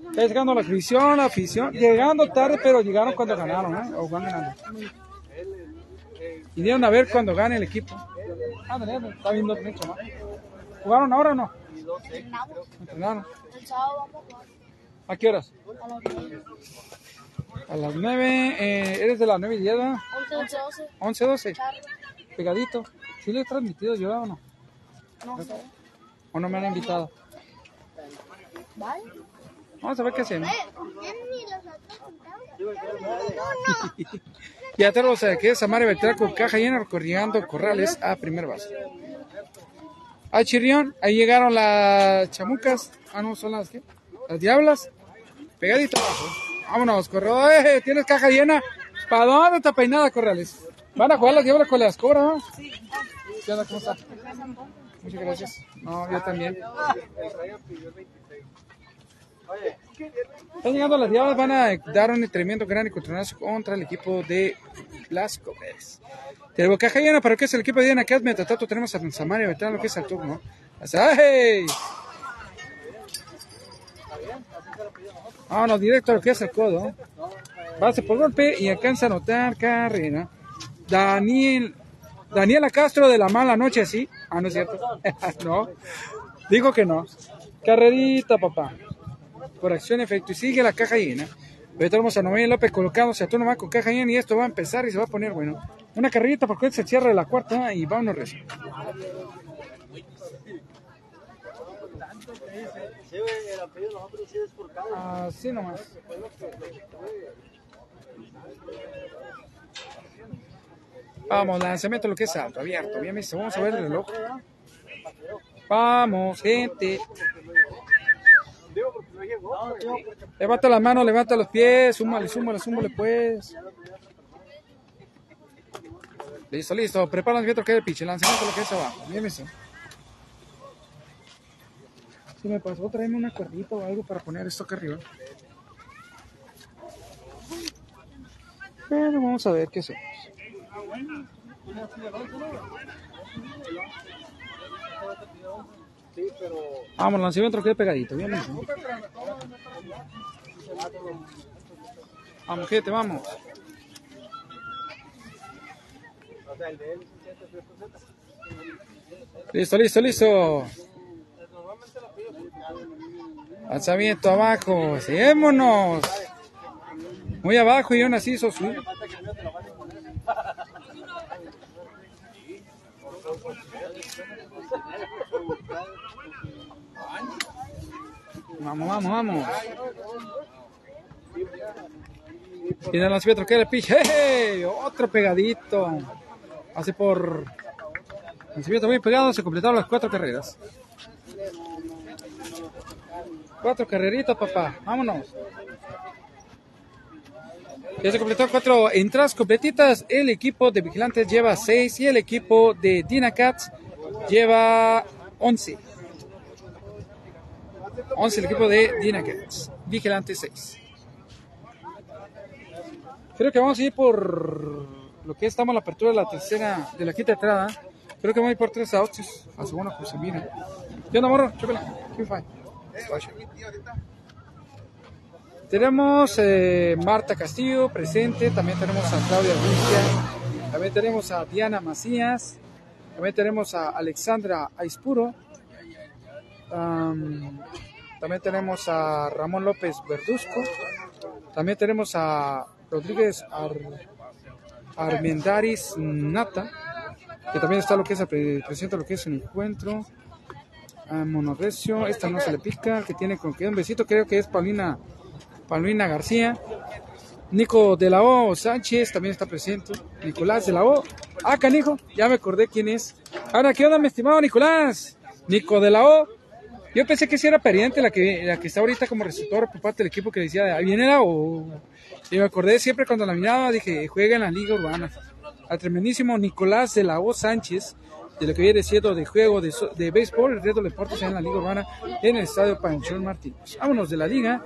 Está llegando la afición, la afición. Llegando tarde, pero llegaron cuando ganaron, ¿eh? O van ganando. Y dieron a ver cuando gane el equipo. Ándale, ándale, está viendo mucho, ¿no? ¿Jugaron ahora o no? Entrenaron. El a jugar. ¿A qué horas? A las 9. A las 9, eh, eres de las 9 y 10, ¿verdad? 11, 12. 11, 12, Charro. pegadito. ¿Sí le he transmitido yo o no? No sé. ¿O no me han invitado? ¿Vale? Vamos a ver qué hacemos. ni los otros Ya tenemos aquí a Samari Beltrán con caja llena recorriendo corrales a primer base. A Chirión, ahí llegaron las chamucas. Ah, no, son las que. Las diablas. Pegadito abajo. Vámonos, corredor. Eh, ¿Tienes caja llena? ¿Para dónde está peinada, corrales? ¿Van a jugar las diablas con las cobras, no? Sí. ¿Qué onda? ¿Cómo está? Muchas gracias. No, yo también. Están llegando las diablas, van a dar un tremendo gran encontronazo contra el equipo de las Cobres. Tenemos caja llena para que es el equipo de Diana Casme, Tatato, tenemos a Samaria, Betán, lo que es el turno. ¡Ay! Vámonos directo a lo que es el codo. Base por golpe y alcanza a anotar carrera. Daniel, Daniela Castro de la mala noche, ¿sí? Ah, no es cierto. no. Dijo que no. Carrerita, papá. Por acción, efecto. Y sigue la caja llena. Ahorita tenemos a Noel López colocándose a turno más con caja llena y esto va a empezar y se va a poner bueno. Una carrerita porque se cierra la cuarta y vámonos recio. Así nomás. Vamos, lanzamiento lo que es alto, abierto. Bien. Vamos a ver el reloj. Vamos, gente. Levanta las manos, levanta los pies. Súmale, súmale, súmale, pues. Listo, listo. Prepara el que es el pitch. El lanzamiento lo que es abajo. Bien visto. Si me pasó, tráeme una cuerdita o algo para poner esto acá arriba. Pero vamos a ver qué hacemos. Vamos, lanzamiento quede pegadito, bien. Vamos, gente, vamos. Listo, listo, listo. Lanzamiento abajo, seguémonos. Muy abajo y aún así hizo su. Vamos, vamos, vamos. En el lanzamiento que el pitch. ¡Hey! Otro pegadito. Hace por. Lanzamiento muy pegado, se completaron las cuatro carreras. Cuatro carreritas, papá. Vámonos. Ya se completó cuatro entradas completitas. El equipo de Vigilantes lleva seis y el equipo de Dinacats lleva once. Once el equipo de Dinacats. Vigilantes seis. Creo que vamos a ir por lo que estamos en la apertura de la tercera, de la quinta entrada. Creo que vamos a ir por tres outs. A segunda, pues se mira. ¿Qué onda, morro? Chúpala. Qué fine. Tenemos eh, Marta Castillo presente, también tenemos a Claudia Rusia, también tenemos a Diana Macías, también tenemos a Alexandra Aispuro, también tenemos a Ramón López Verduzco, también tenemos a Rodríguez Ar, Armendaris Nata, que también está lo que es, presenta lo que es el encuentro. A Monorrecio, esta no se le pica, que tiene con que un besito, creo que es Paulina Paulina García, Nico de la O Sánchez también está presente, Nicolás de la O, ah canijo, ya me acordé quién es. Ahora, ¿qué onda mi estimado Nicolás? Nico de la O, yo pensé que sí era pariente la que, la que está ahorita como receptor por parte del equipo que decía, ahí viene la O. Y me acordé siempre cuando la miraba, dije, juega en la Liga Urbana. Al tremendísimo Nicolás de la O Sánchez, de lo que viene siendo de juego de, de béisbol, el reto de deportes en la Liga Urbana, en el estadio Panchón Martínez. Vámonos de la Liga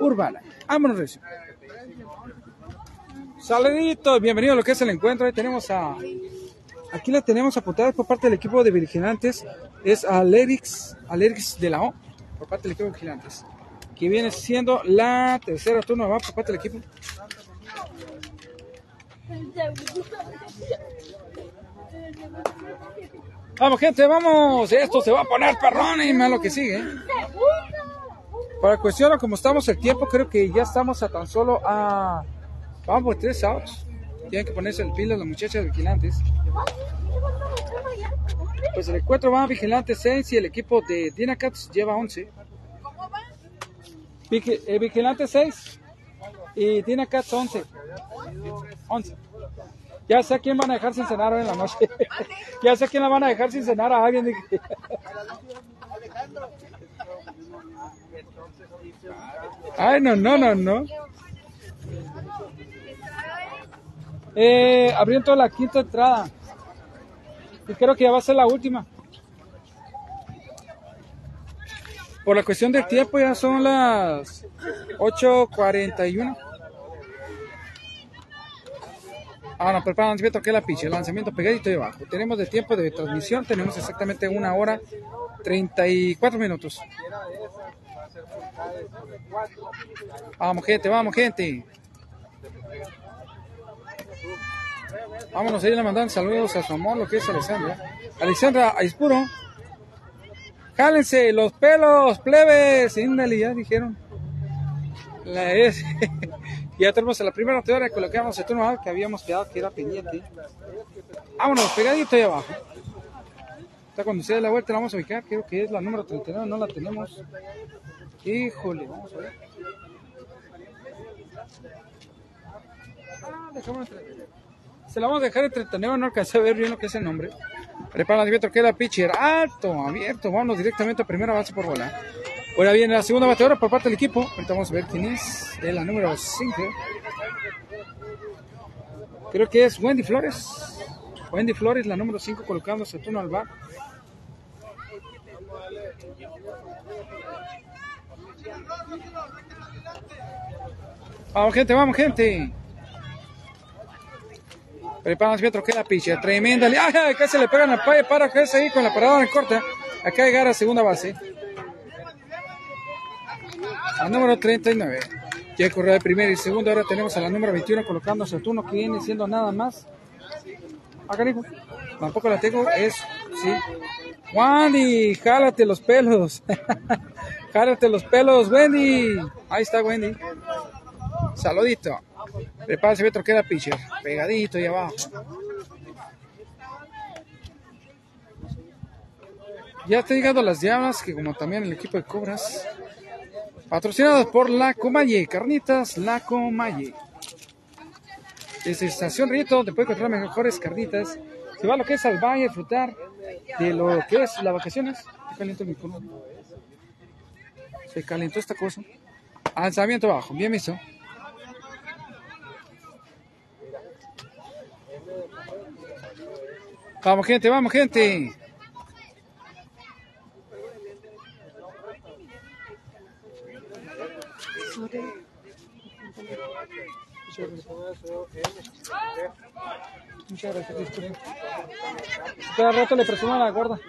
Urbana. Vámonos, Recio. Saluditos, bienvenido a lo que es el encuentro. Ahí tenemos a. Aquí la tenemos apuntada por parte del equipo de vigilantes. Es Alerix, Alerix de la O, por parte del equipo de vigilantes. Que viene siendo la tercera turno va por parte del equipo. Vamos, gente, vamos. Esto se va a poner perrón y más lo que sigue. Para cuestión, como estamos el tiempo, creo que ya estamos a tan solo a. Vamos tres outs. Tienen que ponerse el pila las muchachas vigilantes. Pues el encuentro va a vigilantes 6 y el equipo de Dinacats lleva 11. Vigi- eh, vigilantes 6 y Dinacats 11. 11. Ya sé a quién van a dejar sin cenar hoy en la noche. ya sé a quién la van a dejar sin cenar a alguien. Ay, no, no, no, no. Eh, abriendo la quinta entrada. Y creo que ya va a ser la última. Por la cuestión del tiempo ya son las 8.41. Ahora, prepara el lanzamiento que es la picha, el lanzamiento pegadito de abajo. Tenemos de tiempo de transmisión, tenemos exactamente una hora 34 minutos. Vamos, gente, vamos, gente. Vámonos a ir a mandar saludos a su amor, lo que es Alexandra. Alexandra Aispuro. Jálense los pelos, plebes. Índale, ya dijeron. La es. ya tenemos la primera teoría que colocamos el turno A, que habíamos quedado que era pendiente. Vámonos, pegadito ahí abajo. Está cuando se dé la vuelta la vamos a ubicar. Creo que es la número 39, no la tenemos. Híjole, vamos a ver. Ah, dejamos en 39. Se la vamos a dejar en 39, no alcancé a ver bien lo que es el nombre. Prepara abierto, queda pitcher alto, abierto. Vamos directamente a primera base por bola. Ahora viene la segunda bateadora por parte del equipo. Ahorita vamos a ver quién es. Es la número 5. Creo que es Wendy Flores. Wendy Flores, la número 5, colocándose turno al bar. Vamos, gente, vamos, gente. Preparan Pietro, queda picha. Tremenda. ¡Ay! Se le pegan a Paye para que ahí con la parada en corta. Acá llegar a segunda base. A número 39. Ya corrió de primera y segunda. Ahora tenemos a la número 21 colocándose el turno que viene siendo nada más. Acá dijo. Tampoco la tengo. Es, sí. Wendy, jálate los pelos. jálate los pelos, Wendy. Ahí está Wendy. Saludito. Prepárese, Pietro, queda pitcher. Pegadito y abajo. Ya está llegando las llamas, que como también el equipo de Cobras. Patrocinados por La Comalle, Carnitas La Comalle. Desde Estación Rito, donde puede encontrar mejores carnitas. Se va lo que es al valle disfrutar de lo que es las vacaciones. Se calentó micrófono. Se calentó esta cosa. Alzamiento bajo, bien visto. Vamos, gente, vamos, gente. Muchas gracias. Cada rato le presumo la gorda.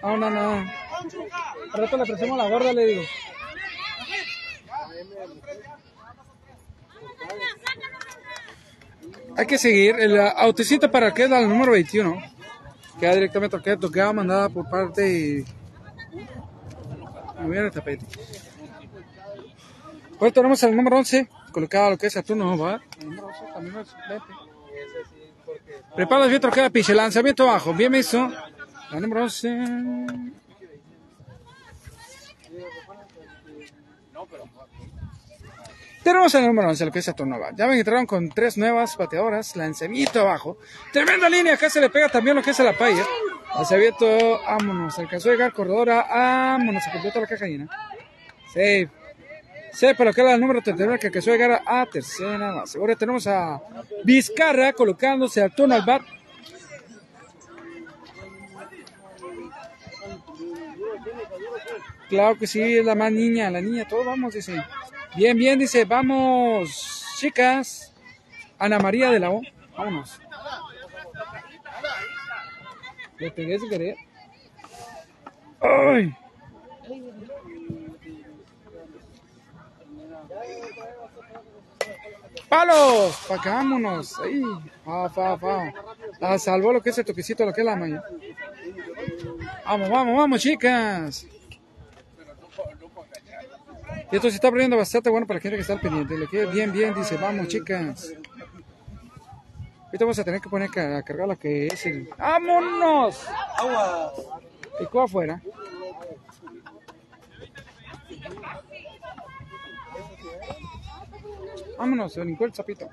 No, no, no. Al rato le presumo la gorda, le digo. Hay que seguir. El autocita para que es la número 21. Queda directamente tocaba mandada por parte de. Muy bien el tapete. Pues tenemos al número 11, colocado lo que es Saturno ¿va? El número 11 también es suplente. Prepara el viento, queda piche, lanzamiento bajo, bien visto. La número 11. Tenemos al número 11, lo que es Saturno ¿va? Ya me entraron con tres nuevas bateadoras, lanzamiento abajo. Tremenda línea, acá se le pega también lo que es a la paya. Lanzamiento, vámonos, alcanzó a llegar corredora, vámonos, se completa la caja llena. Safe. Sí, pero acá el número 39 que alcanzó a llegar a, tercera base. Ahora tenemos a Vizcarra colocándose al turno bat. Claro que sí, es la más niña, la niña, todos vamos, dice. Bien, bien, dice, vamos, chicas. Ana María de la O, vámonos. Le pegué sin querer. ¡Ay! ¡Palos! ¡Pa' acá, vámonos! ¡Ahí! ¡Fa, fa, fa! La salvó lo que es el toquecito, lo que es la maña. ¡Vamos, vamos, vamos, chicas! Y esto se está poniendo bastante bueno para la gente que está al pendiente. Le queda bien, bien, dice, vamos, chicas. Ahorita vamos a tener que poner a cargar lo que es el... ¡Vámonos! Agua. Picó afuera. Vámonos, se brincó el zapito.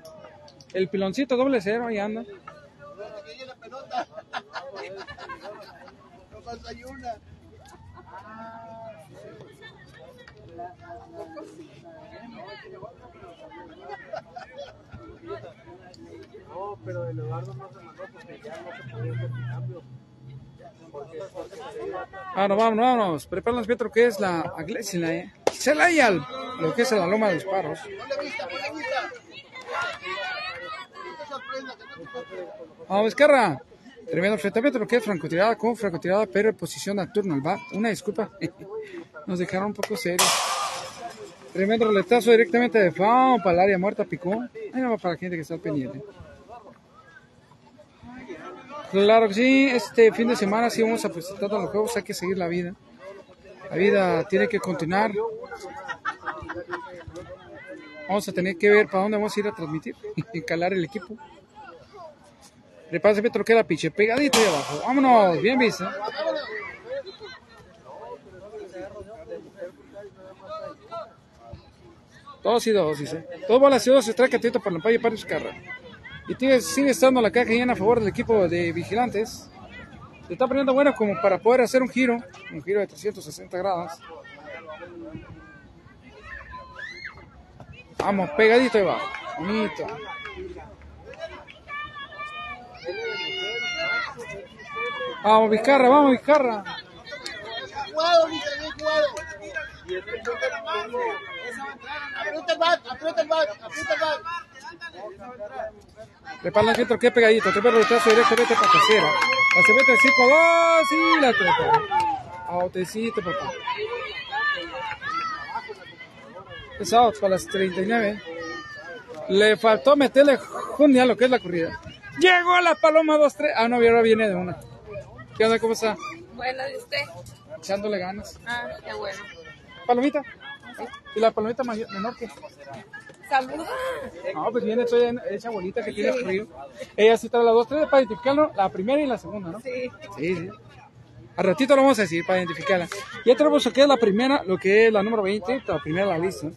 El piloncito doble cero, ahí anda. No pasa hay una. No, pero el Eduardo no se mandó porque ya no se podía hacer cambio. Iba Vámonos, vámonos. Prepáranos, Pietro, que es la ¿eh? Celaya, lo que es la loma de los paros. Vamos, Vizcarra. Tremendo enfrentamiento, lo que es francotirada con francotirada, pero en posición bat. Una disculpa. Nos dejaron un poco serios. Tremendo roletazo directamente de FAO para el área muerta, picó. Ahí no va para la gente que está al pendiente. Claro que sí, este fin de semana sí vamos a presentar los juegos, hay que seguir la vida. La vida tiene que continuar. Vamos a tener que ver para dónde vamos a ir a transmitir y calar el equipo. Repase Petro queda piche, pegadito ahí abajo. Vámonos, bien visto. Dos y dos, dice. Dos bolas y dos, se trae catito para la paya para Vizcarra. Y sigue, estando la caja llena a favor del equipo de vigilantes. Se está poniendo bueno como para poder hacer un giro, un giro de 360 grados. Vamos, pegadito ahí abajo. Bonito. Vamos, Vizcarra, vamos, Vizcarra. Aprieta el bat, aprieta el bat, aprieta el bat. El centro, que pegadito. Te perro rechazo directo, vete para tercera. La se mete 5 2 y la trepa. Autecito, papá. Es out para las 39. Le faltó meterle junio a lo que es la corrida. Llegó la paloma 2-3. Ah, no, y ahora viene de una. ¿Qué onda? ¿Cómo está? Bueno, ¿de usted? Echándole ganas. Ah, qué bueno. Palomita. ¿Y la palomita mayor- menor que? Saluda. No, pues viene toda esa bolita que tiene frío. Ella sí trae las dos, tres para identificarlo, la primera y la segunda, ¿no? Sí. Sí, sí. Al ratito lo vamos a decir para identificarla. Ya tenemos es la primera, lo que es la número 20, la primera de la lista.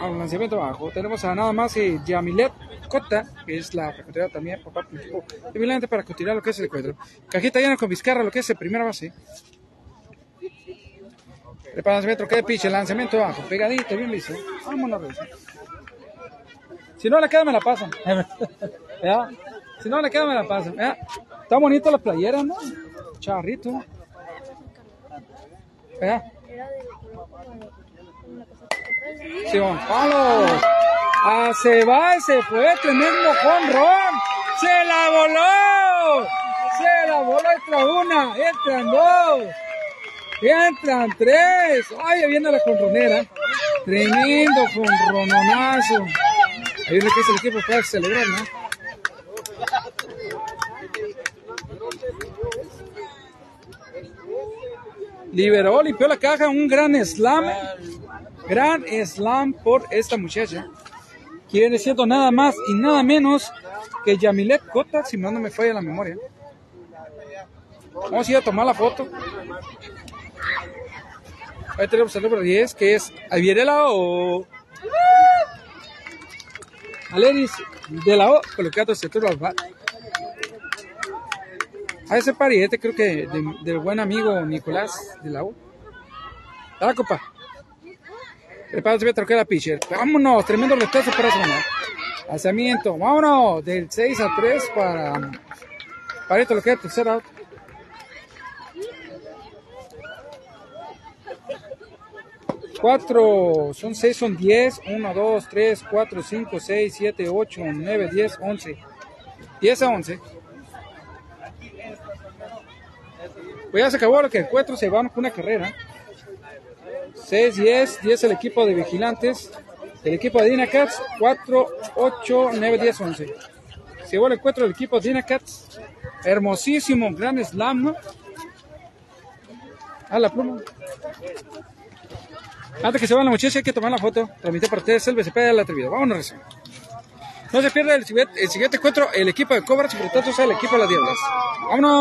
Al lanzamiento abajo tenemos a nada más eh, Yamilet Cota, que es la francotiradora también por parte del equipo para continuar lo que es el encuentro. Cajita llena con Vizcarra, lo que es el primera base. Prepara el lanzamiento, que el lanzamiento abajo, pegadito, bien listo. Vámonos, Reyes. Si no le queda, me la pasan. ¿Ya? Si no le queda, me la pasan. ¿Ya? Está bonito la playera, ¿no? Charrito. ¿Ya? Sí, vamos. ¡Vámonos! Ah, se va se fue, tremendo jonrón. ¡Se la voló! ¡Se la voló! Entra una, entran dos. Entran tres. ¡Ay, viene la jonronera! Tremendo jonrononazo. Ahí lo que es el equipo para celebrar, ¿no? Liberó, limpió la caja, un gran slam. Gran slam por esta muchacha. Que viene siendo nada más y nada menos que Yamilet Cota, si no me falla la memoria. Vamos a ir a tomar la foto. Ahí tenemos el número 10, que es Avierela o Aleris de la O, colocado el sector al. A ese pariente, creo que de- del buen amigo Nicolás de la U. Dale, copa. Prepárate, voy a trocar la pitcher. Vámonos, tremendo retraso para zona. Lanzamiento, vámonos, del 6 a 3 para. Para esto lo que tercer out. Cuatro, son seis, son diez. Uno, dos, tres, cuatro, cinco, seis, siete, ocho, nueve, diez, once. Diez a once. Pues ya se acabó lo que encuentro, se van con una carrera. 6, 10, 10 el equipo de vigilantes. El equipo de Dinacats, 4, 8, 9, 10, 11. Se llevó el encuentro del equipo de Dinacats. Hermosísimo, gran slam. A la pluma. Antes que se vaya la muchacha, hay que tomar la foto. Transmite para ustedes el BCP de la atrevida. Vámonos. No se pierda el siguiente, encuentro, el equipo de Cobras y tanto, el equipo de las Diablas. Vámonos.